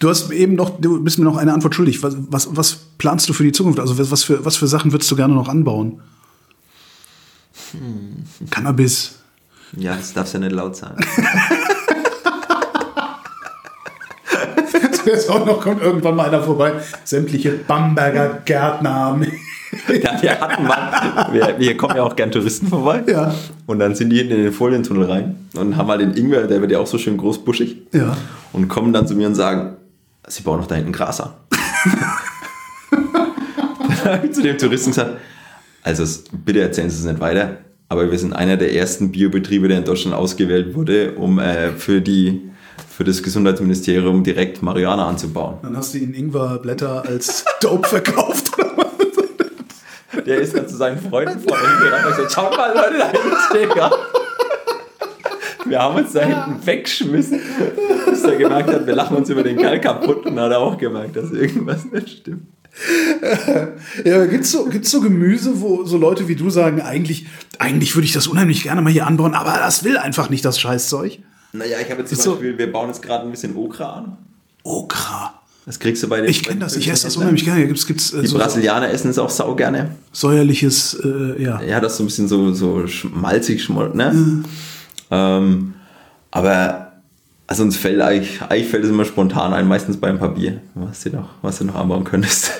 Du hast eben noch, du bist mir noch eine Antwort schuldig. Was, was, was planst du für die Zukunft? Also was für, was für Sachen würdest du gerne noch anbauen? Cannabis. Ja, das darfst ja nicht laut sein. Jetzt auch noch kommt irgendwann mal einer vorbei. Sämtliche Bamberger Gärtner haben. Ja, wir hatten mal, wir, wir kommen ja auch gern Touristen vorbei. Ja. Und dann sind die hinten in den Folientunnel rein und haben mal den Ingwer, der wird ja auch so schön groß buschig. Ja. Und kommen dann zu mir und sagen, sie bauen noch da hinten Gras an. dann habe ich zu dem Touristen gesagt, also bitte erzählen Sie es nicht weiter, aber wir sind einer der ersten Biobetriebe, der in Deutschland ausgewählt wurde, um äh, für, die, für das Gesundheitsministerium direkt Marihuana anzubauen. Dann hast du ihnen Ingwerblätter als Dope verkauft. Der ist dann zu seinen Freunden vorne hingerannt und gesagt, schaut mal Leute, da hinten stehen gerade. Wir haben uns da hinten weggeschmissen, bis er gemerkt hat, wir lachen uns über den Kerl kaputt und dann hat er auch gemerkt, dass irgendwas nicht stimmt. Ja, gibt's so, gibt's so Gemüse, wo so Leute wie du sagen, eigentlich, eigentlich würde ich das unheimlich gerne mal hier anbauen, aber das will einfach nicht das Scheißzeug. Naja, ich habe jetzt zum so- Beispiel, wir bauen jetzt gerade ein bisschen Okra an. Okra. Das kriegst du bei den Ich kenne das, ich esse das unheimlich gerne. Gibt's, gibt's äh, Die so Brasilianer essen es auch sau gerne. säuerliches, äh, ja. Ja, das ist so ein bisschen so, so schmalzig, schmoll, ne? Ähm, aber also uns fällt eigentlich, eigentlich fällt es immer spontan ein, meistens beim Papier, was du noch, was du noch anbauen könntest.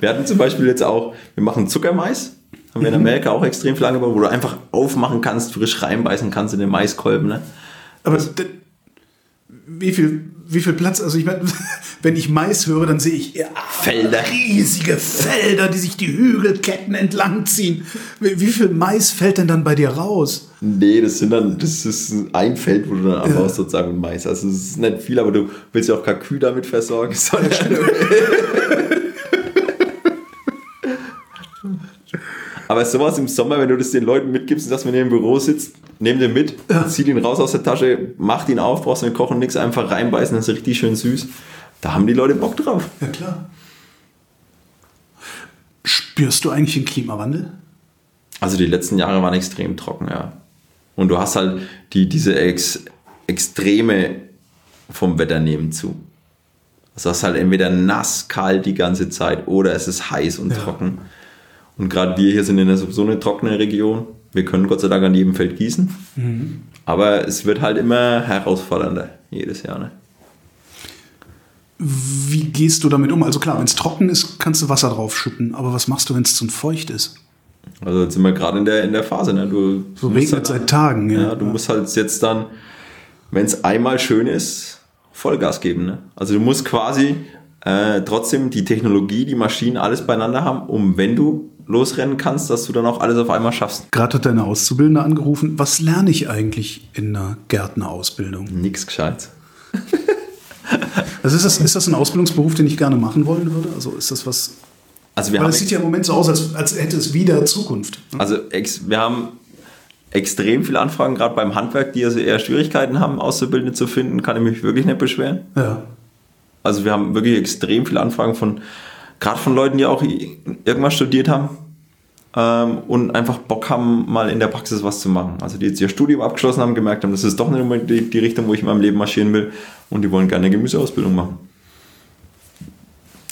Wir hatten zum Beispiel jetzt auch, wir machen Zuckermais, haben wir in Amerika auch extrem viel angebaut, wo du einfach aufmachen kannst, frisch reinbeißen kannst in den Maiskolben, ne? Aber d- wie viel, wie viel Platz, also ich meine, wenn ich Mais höre, dann sehe ich ja, Felder. riesige Felder, die sich die Hügelketten entlang ziehen. Wie, wie viel Mais fällt denn dann bei dir raus? Nee, das sind dann, das ist ein Feld, wo du dann anbaust sozusagen mit Mais. Also es ist nicht viel, aber du willst ja auch kein Kühe damit versorgen, Aber sowas im Sommer, wenn du das den Leuten mitgibst, dass man in dem Büro sitzt, nimm den mit, zieh den raus aus der Tasche, mach ihn auf, brauchst nicht kochen, nichts, einfach reinbeißen, das ist richtig schön süß. Da haben die Leute Bock drauf. Ja, klar. Spürst du eigentlich den Klimawandel? Also die letzten Jahre waren extrem trocken, ja. Und du hast halt die, diese Ex Extreme vom Wetter nehmen zu. Also es ist halt entweder nass, kalt die ganze Zeit oder es ist heiß und Ja. trocken. Und gerade wir hier sind in einer so eine trockene Region. Wir können Gott sei Dank an jedem Feld gießen. Aber es wird halt immer herausfordernder jedes Jahr. Ne? Wie gehst du damit um? Also klar, wenn es trocken ist, kannst du Wasser drauf schütten. Aber was machst du, wenn es zu feucht ist? Also jetzt sind wir gerade in der, in der Phase. Ne? Du, So regnet halt- seit Tagen. Ja, Ja, du musst halt jetzt dann, wenn es einmal schön ist, Vollgas geben. Ne? Also du musst quasi äh, trotzdem die Technologie, die Maschinen, alles beieinander haben, um wenn du losrennen kannst, dass du dann auch alles auf einmal schaffst. Gerade hat deine Auszubildende angerufen. Was lerne ich eigentlich in einer Gärtnerausbildung? Nix gescheit. Also ist das, ist das ein Ausbildungsberuf, den ich gerne machen wollen würde? Also ist das was. Also wir Weil haben, es sieht ja im Moment so aus, als, als hätte es wieder Zukunft. also ex, wir haben extrem viele Anfragen, gerade beim Handwerk, die also eher Schwierigkeiten haben, Auszubildende zu finden, kann ich mich wirklich nicht beschweren. Ja. Also wir haben wirklich extrem viele Anfragen von, gerade von Leuten, die auch irgendwas studiert haben ähm, und einfach Bock haben, mal in der Praxis was zu machen. Also die jetzt ihr Studium abgeschlossen haben, gemerkt haben, das ist doch nicht unbedingt die, die Richtung, wo ich in meinem Leben marschieren will und die wollen gerne eine Gemüseausbildung machen.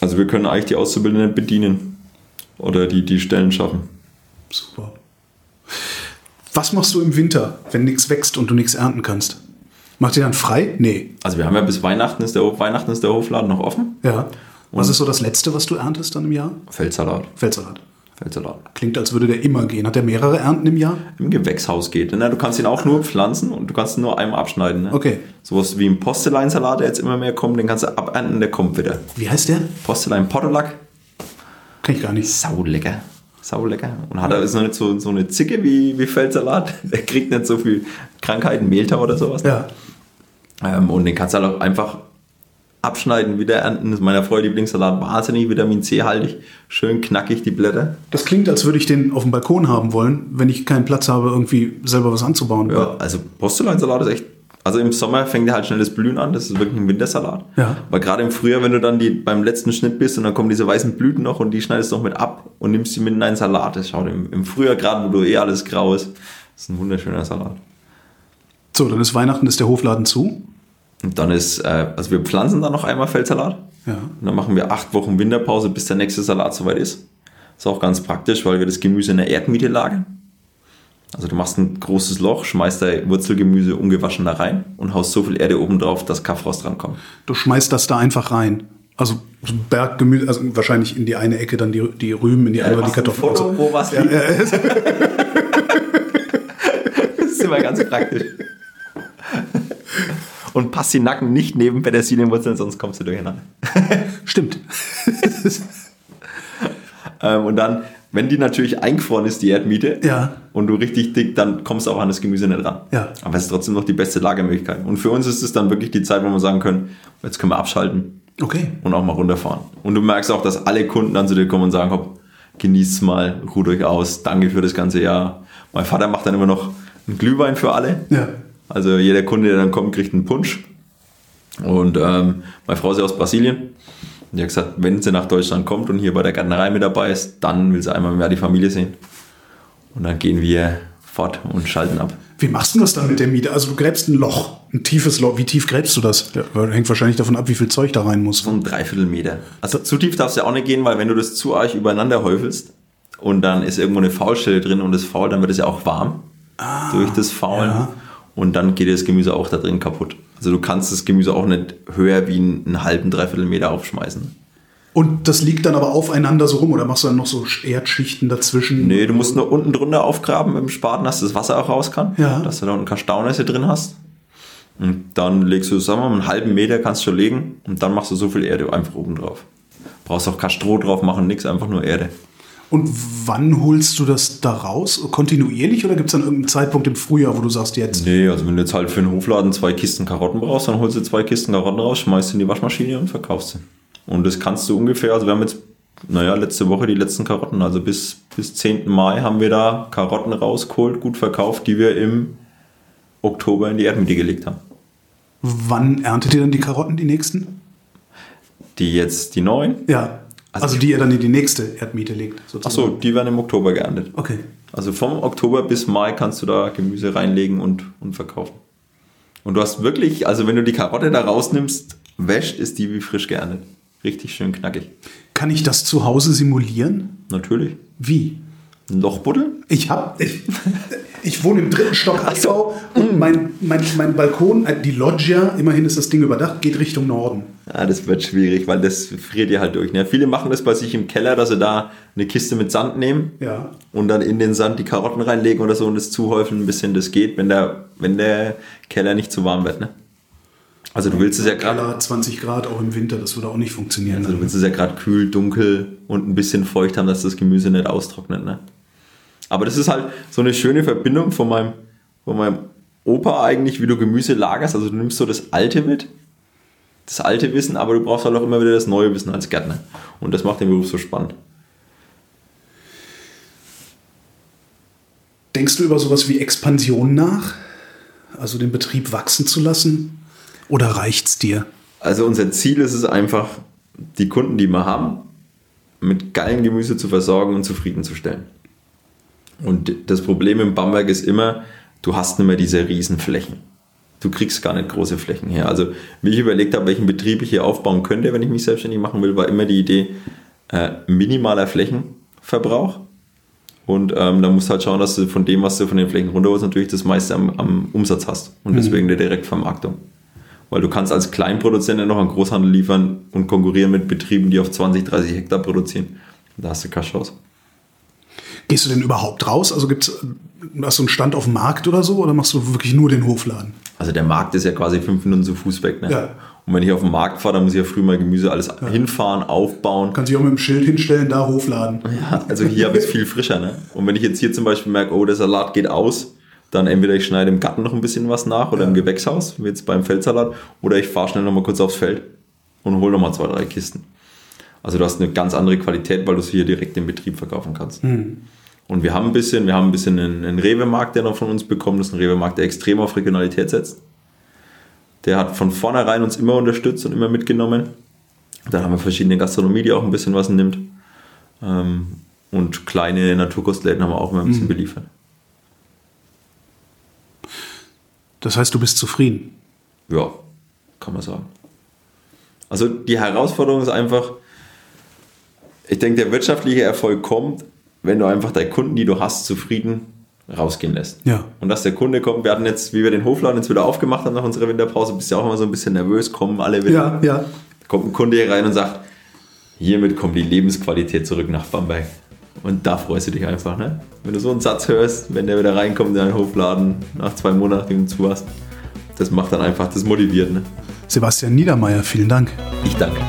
Also wir können eigentlich die Auszubildenden bedienen oder die, die Stellen schaffen. Super. Was machst du im Winter, wenn nichts wächst und du nichts ernten kannst? Macht ihr dann frei? Nee. Also wir haben ja bis Weihnachten ist der, Hof, Weihnachten ist der Hofladen noch offen. Ja. Was ist so das Letzte, was du erntest dann im Jahr? Feldsalat. Feldsalat. Feldsalat. Klingt, als würde der immer gehen. Hat der mehrere Ernten im Jahr? Im Gewächshaus geht. Ne? Du kannst ihn auch nur pflanzen und du kannst ihn nur einmal abschneiden. Ne? Okay. Sowas wie ein Posteleinsalat, der jetzt immer mehr kommt, den kannst du abernten, der kommt wieder. Wie heißt der? Postelein Potolack, Kenn ich gar nicht. saulecker. Saulecker. Und hat er ist noch nicht so, so eine Zicke wie, wie Feldsalat. Der kriegt nicht so viel Krankheiten, Mehltau oder sowas. Ja. Ähm, und den kannst du halt auch einfach abschneiden, wieder ernten. Das ist meiner Frau Lieblingssalat wahnsinnig Vitamin C haltig. Schön knackig die Blätter. Das klingt, als würde ich den auf dem Balkon haben wollen, wenn ich keinen Platz habe, irgendwie selber was anzubauen. Ja, also Postelein-Salat ist echt. Also im Sommer fängt der halt schnell das Blühen an. Das ist wirklich ein Wintersalat. Ja. Aber gerade im Frühjahr, wenn du dann die, beim letzten Schnitt bist und dann kommen diese weißen Blüten noch und die schneidest du noch mit ab und nimmst die mit in einen Salat. Das schaut im, im Frühjahr gerade, wo du eh alles grau ist, das ist ein wunderschöner Salat. So, dann ist Weihnachten, ist der Hofladen zu. Und dann ist, äh, also wir pflanzen dann noch einmal Feldsalat. Ja. Und dann machen wir acht Wochen Winterpause, bis der nächste Salat soweit ist. Ist auch ganz praktisch, weil wir das Gemüse in der Erdmiete lagern. Also du machst ein großes Loch, schmeißt da Wurzelgemüse ungewaschen da rein und haust so viel Erde oben drauf, dass Kaffrost rankommt. Du schmeißt das da einfach rein. Also so Berggemüse, also wahrscheinlich in die eine Ecke dann die, die Rüben, in die andere die Kartoffeln. Also, wo was ja, ja, ja. Das ist immer ganz praktisch. Und passt die Nacken nicht neben Petersilienwurzeln, sonst kommst du durcheinander. Stimmt. Ähm, und dann, wenn die natürlich eingefroren ist, die Erdmiete, Ja. und du richtig dick, dann kommst du auch an das Gemüse nicht ran. Ja. Aber es ist trotzdem noch die beste Lagermöglichkeit. Und für uns ist es dann wirklich die Zeit, wo wir sagen können, jetzt können wir abschalten Okay. und auch mal runterfahren. Und du merkst auch, dass alle Kunden dann zu dir kommen und sagen, hopp, genießt mal, ruht euch aus, danke für das ganze Jahr. Mein Vater macht dann immer noch einen Glühwein für alle. Ja. Also jeder Kunde, der dann kommt, kriegt einen Punsch. Und ähm, meine Frau ist ja aus Brasilien. Und die hat gesagt, wenn sie nach Deutschland kommt und hier bei der Gärtnerei mit dabei ist, dann will sie einmal mehr die Familie sehen. Und dann gehen wir fort und schalten ab. Wie machst du das dann mit der Miete? Also du gräbst ein Loch, ein tiefes Loch. Wie tief gräbst du das? Ja, hängt wahrscheinlich davon ab, wie viel Zeug da rein muss. So ein Dreiviertelmeter. Also zu tief darfst du ja auch nicht gehen, weil wenn du das zu arg übereinander häufelst und dann ist irgendwo eine Faulstelle drin und es fault, dann wird es ja auch warm durch das Faulen. ja. Und dann geht das Gemüse auch da drin kaputt. Also du kannst das Gemüse auch nicht höher wie einen, einen halben, dreiviertel Meter aufschmeißen. Und das liegt dann aber aufeinander so rum oder machst du dann noch so Erdschichten dazwischen? Nee, du musst nur unten drunter aufgraben mit dem Spaten, dass das Wasser auch raus kann. Ja. Dass du da unten keine Staunässe drin hast. Und dann legst du, mal, einen halben Meter kannst du schon legen und dann machst du so viel Erde einfach oben drauf. Brauchst auch kein Stroh drauf machen, nix, einfach nur Erde. Und wann holst du das da raus? Kontinuierlich oder gibt es dann irgendeinen Zeitpunkt im Frühjahr, wo du sagst, jetzt? Nee, also wenn du jetzt halt für einen Hofladen zwei Kisten Karotten brauchst, dann holst du zwei Kisten Karotten raus, schmeißt sie in die Waschmaschine und verkaufst sie. Und das kannst du ungefähr, also wir haben jetzt, naja, letzte Woche die letzten Karotten, also bis, bis 10. Mai haben wir da Karotten rausgeholt, gut verkauft, die wir im Oktober in die Erdmiete gelegt haben. Wann erntet ihr dann die Karotten, die nächsten? Die jetzt, die neuen, Ja. Also- Also, die ihr dann in die nächste Erdmiete legt. ach so, die werden im Oktober geerntet. Okay. Also vom Oktober bis Mai kannst du da Gemüse reinlegen und, und verkaufen. Und du hast wirklich, also wenn du die Karotte da rausnimmst, wäscht, ist die wie frisch geerntet. Richtig schön knackig. Kann ich das zu Hause simulieren? Natürlich. Wie? Ein Loch buddeln? Ich hab, ich, ich wohne im dritten Stock Altbau und mein, mein, mein Balkon, äh, die Loggia, immerhin ist das Ding überdacht, geht Richtung Norden. Ja, das wird schwierig, weil das friert dir halt durch. Ne? Viele machen das bei sich im Keller, dass sie da eine Kiste mit Sand nehmen Ja. und dann in den Sand die Karotten reinlegen oder so und das zuhäufeln ein bisschen. Das geht, wenn der, wenn der Keller nicht zu warm wird. Ne? Also du willst es ja gerade Keller 20 Grad auch im Winter, das würde auch nicht funktionieren. Also du willst es ja gerade kühl, dunkel und ein bisschen feucht haben, dass das Gemüse nicht austrocknet. Ne? Aber das ist halt so eine schöne Verbindung von meinem, von meinem Opa eigentlich, wie du Gemüse lagerst. Also du nimmst so das Alte mit, das alte Wissen, aber du brauchst halt auch immer wieder das neue Wissen als Gärtner. Und das macht den Beruf so spannend. Denkst du über sowas wie Expansion nach? Also den Betrieb wachsen zu lassen? Oder reicht's dir? Also unser Ziel ist es einfach, die Kunden, die wir haben, mit geilen Gemüse zu versorgen und zufriedenzustellen. Und das Problem im Bamberg ist immer, du hast nicht mehr diese Riesenflächen. Du kriegst gar nicht große Flächen her. Also, wie ich überlegt habe, welchen Betrieb ich hier aufbauen könnte, wenn ich mich selbstständig machen will, war immer die Idee, äh, minimaler Flächenverbrauch. Und ähm, da musst du halt schauen, dass du von dem, was du von den Flächen runterholst, natürlich das meiste am, am Umsatz hast. Und deswegen mhm. der Direktvermarktung. Weil du kannst als Kleinproduzent noch an Großhandel liefern und konkurrieren mit Betrieben, die auf 20, 30 Hektar produzieren. Da hast du keine Chance. Gehst du denn überhaupt raus? Also gibt's, hast du einen Stand auf dem Markt oder so oder machst du wirklich nur den Hofladen? Also der Markt ist ja quasi fünf Minuten zu Fuß weg. Ne? Ja. Und wenn ich auf den Markt fahre, dann muss ich ja früh mal Gemüse alles ja. hinfahren, aufbauen. Kannst dich auch mit dem Schild hinstellen, da hofladen. Ja, also hier habe ich es viel frischer. Ne? Und wenn ich jetzt hier zum Beispiel merke, oh, der Salat geht aus, dann entweder ich schneide im Garten noch ein bisschen was nach oder ja. im Gewächshaus, wie jetzt beim Feldsalat, oder ich fahre schnell noch mal kurz aufs Feld und hole noch mal zwei, drei Kisten. Also du hast eine ganz andere Qualität, weil du es hier direkt im Betrieb verkaufen kannst. Mhm. Und wir haben ein bisschen, wir haben ein bisschen einen, einen Rewe-Markt, der noch von uns bekommen. Das ist ein Rewe-Markt, der extrem auf Regionalität setzt. Der hat von vornherein uns immer unterstützt und immer mitgenommen. Dann haben wir verschiedene Gastronomie, die auch ein bisschen was nimmt. Ähm, und kleine Naturkostläden haben wir auch immer ein bisschen mhm. beliefert. Das heißt, du bist zufrieden? Ja, kann man sagen. Also die Herausforderung ist einfach, ich denke, der wirtschaftliche Erfolg kommt, wenn du einfach deine Kunden, die du hast, zufrieden rausgehen lässt. Ja. Und dass der Kunde kommt, wir hatten jetzt, wie wir den Hofladen jetzt wieder aufgemacht haben nach unserer Winterpause, bist du ja auch immer so ein bisschen nervös, kommen alle wieder. Ja, ja. Kommt ein Kunde hier rein und sagt, hiermit kommt die Lebensqualität zurück nach Bamberg. Und da freust du dich einfach, ne? Wenn du so einen Satz hörst, wenn der wieder reinkommt in deinen Hofladen nach zwei Monaten, den du zu hast, das macht dann einfach, das motiviert, ne? Sebastian Niedermeyer, vielen Dank. Ich danke.